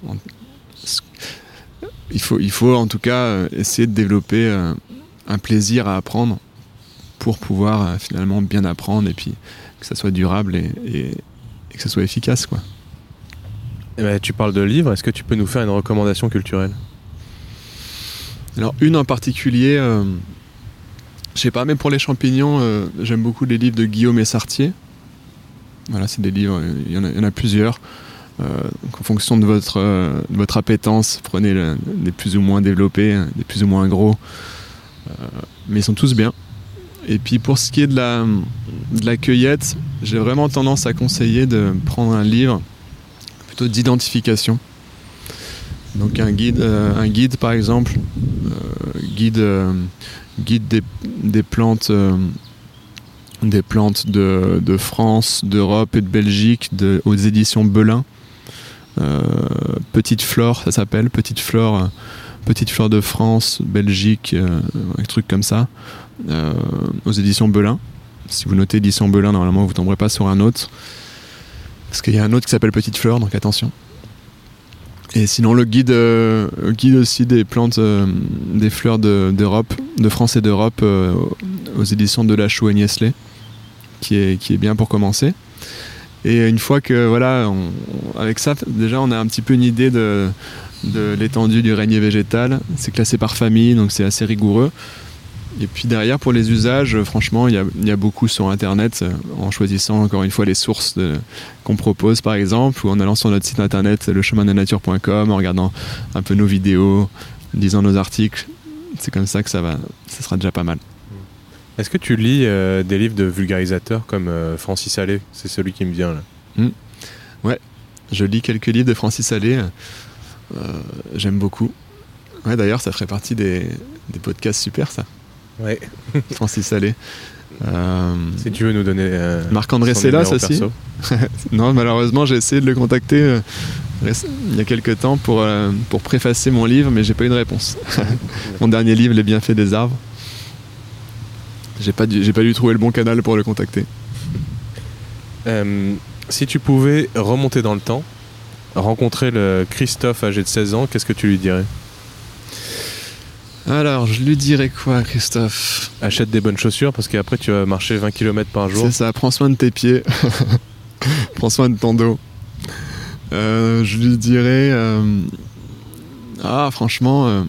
il, faut, il faut en tout cas essayer de développer un plaisir à apprendre pour pouvoir finalement bien apprendre, et puis que ça soit durable et, et que ça soit efficace. quoi. Eh ben, tu parles de livres, est-ce que tu peux nous faire une recommandation culturelle? Alors une en particulier, euh, je sais pas, mais pour les champignons, euh, j'aime beaucoup les livres de Guillaume Essartier. Voilà, c'est des livres, il y en a, plusieurs. Euh, en fonction de votre, votre appétence, prenez les plus ou moins développés, des plus ou moins gros. mais ils sont tous bien. Et puis pour ce qui est de la, de cueillette, j'ai vraiment tendance à conseiller de prendre un livre d'identification. Donc un guide, euh, par exemple, euh, guide, euh, des, plantes, des de, France, d'Europe et de Belgique, de, aux éditions Belin. Petite Flore, ça s'appelle, Petite Flore, Petite Flore de France, Belgique, un truc comme ça, aux éditions Belin. Si vous notez édition Belin, normalement vous tomberez pas sur un autre. Parce qu'il y a un autre qui s'appelle Petite Fleur, donc attention. Et sinon, le guide, euh, guide aussi des plantes, euh, des fleurs d'Europe, de, France et d'Europe, euh, aux éditions de La Chou et Niesley, qui est, qui est bien pour commencer. Et une fois que, voilà, avec ça, déjà, on a un petit peu une idée de, l'étendue du règne végétal. C'est classé par famille, donc c'est assez rigoureux. Et puis derrière, pour les usages, franchement, il y a, beaucoup sur Internet, euh, en choisissant encore une fois les sources qu'on propose, par exemple, ou en allant sur notre site internet, lechemindesnature.com, en regardant un peu nos vidéos, lisant nos articles. C'est comme ça que ça va, ça sera déjà pas mal. Est-ce que tu lis euh, des livres de vulgarisateurs comme euh, Francis Allais? C'est celui qui me vient là. Hmm. Ouais, je lis quelques livres de Francis Allais. J'aime beaucoup. Ouais, d'ailleurs, ça ferait partie des, des podcasts super, ça. Ouais. Francis. Euh, si tu veux nous donner. Euh, Marc-André Sellas aussi. non, malheureusement, j'ai essayé de le contacter euh, il y a quelques temps pour, pour préfacer mon livre, mais j'ai pas eu de réponse. mon dernier livre, Les bienfaits des arbres. J'ai pas, dû, pas dû trouver le bon canal pour le contacter. si tu pouvais remonter dans le temps, rencontrer le Christophe âgé de 16 ans, qu'est-ce que tu lui dirais? Alors, je lui dirais quoi, Christophe? Achète des bonnes chaussures parce qu'après tu vas marcher 20 km par jour. C'est ça, prends soin de tes pieds. prends soin de ton dos. Euh, je lui dirais. Euh, ah, franchement.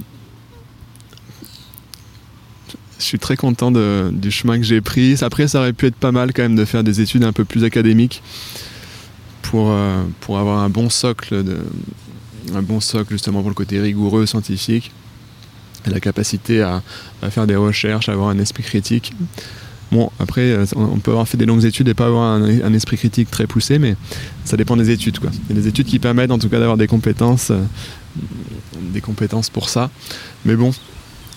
Euh, je suis très content du chemin que j'ai pris. Après, ça aurait pu être pas mal quand même de faire des études un peu plus académiques pour, pour avoir un bon socle, de, un bon socle justement pour le côté rigoureux, scientifique la capacité à, faire des recherches, à avoir un esprit critique. Bon, après, euh, on peut avoir fait des longues études et pas avoir un, esprit critique très poussé, mais ça dépend des études. Il y a des études qui permettent en tout cas d'avoir des compétences, euh, des compétences pour ça. Mais bon,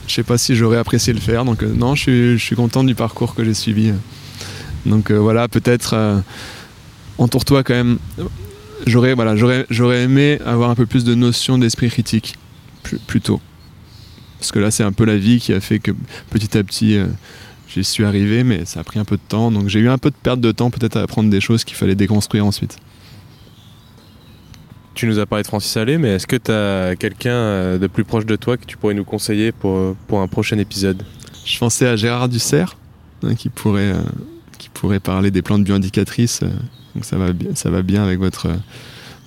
je sais pas si j'aurais apprécié le faire. Donc euh, non, je suis, content du parcours que j'ai suivi. Donc voilà, peut-être entoure-toi quand même. J'aurais voilà, j'aurais aimé avoir un peu plus de notion d'esprit critique plus tôt. Parce que là, c'est un peu la vie qui a fait que petit à petit, euh, j'y suis arrivé, mais ça a pris un peu de temps. Donc j'ai eu un peu de perte de temps peut-être à apprendre des choses qu'il fallait déconstruire ensuite. Tu nous as parlé de Francis Allais, mais est-ce que tu as quelqu'un euh, de plus proche de toi que tu pourrais nous conseiller pour, pour un prochain épisode? Je pensais à Gérard Dussert, hein, qui, pourrait, euh, qui pourrait parler des plantes bioindicatrices. donc ça va, bien, ça va bien avec votre,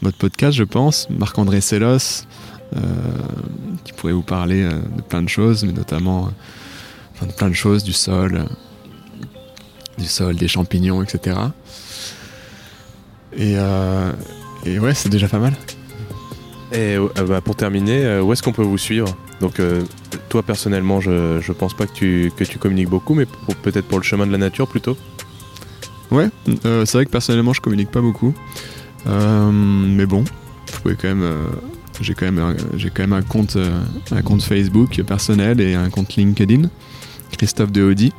votre podcast, je pense. Marc-André Sellos, euh, qui pourrait vous parler euh, de plein de choses, mais notamment enfin, plein de choses, du sol, du sol, des champignons, etc. Et, euh, et ouais, c'est déjà pas mal. Et euh, bah, pour terminer, euh, où est-ce qu'on peut vous suivre? Donc, euh, toi personnellement, je, je pense pas que tu, que tu communiques beaucoup, mais peut-être pour le chemin de la nature plutôt. Ouais, c'est vrai que personnellement, je communique pas beaucoup. Mais bon, vous pouvez quand même. j'ai quand même, un- j'ai quand même un compte, un compte Facebook personnel et un compte LinkedIn, Christophe de Audi.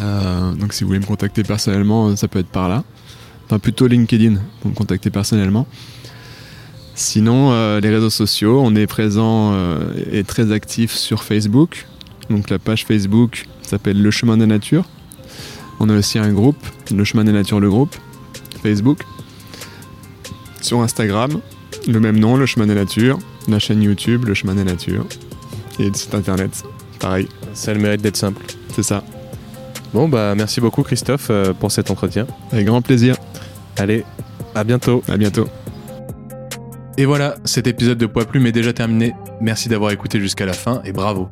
Donc si vous voulez me contacter personnellement, ça peut être par là. Enfin plutôt LinkedIn pour me contacter personnellement. Sinon, euh, les réseaux sociaux, on est présent euh, et très actif sur Facebook. Donc la page Facebook s'appelle Le Chemin de la Nature. On a aussi un groupe, Le Chemin des Natures, le groupe, Facebook. Sur Instagram, le même nom, Le Chemin des Natures. La chaîne YouTube, Le Chemin des Natures. Et le site internet, pareil, Ça a le mérite d'être simple. c'est ça. Bon, bah merci beaucoup Christophe euh, pour cet entretien. Avec grand plaisir. Allez, à bientôt. À bientôt. Et voilà, cet épisode de Poids Plume est déjà terminé. Merci d'avoir écouté jusqu'à la fin et bravo.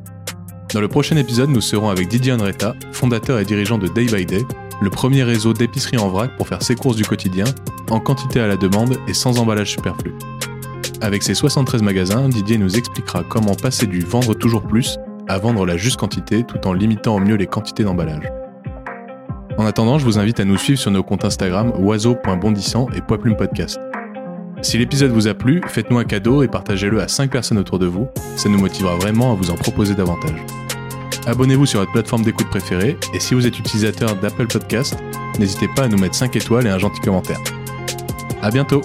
Dans le prochain épisode, nous serons avec Didier Andretta, fondateur et dirigeant de Day by Day, le premier réseau d'épicerie en vrac pour faire ses courses du quotidien, en quantité à la demande et sans emballage superflu. Avec ses 73 magasins, Didier nous expliquera comment passer du vendre toujours plus à vendre la juste quantité tout en limitant au mieux les quantités d'emballage. En attendant, je vous invite à nous suivre sur nos comptes Instagram oiseau.bondissant et Poids Plume Podcast. Si l'épisode vous a plu, faites-nous un cadeau et partagez-le à 5 personnes autour de vous, ça nous motivera vraiment à vous en proposer davantage. Abonnez-vous sur votre plateforme d'écoute préférée et si vous êtes utilisateur d'Apple Podcast, n'hésitez pas à nous mettre 5 étoiles et un gentil commentaire. À bientôt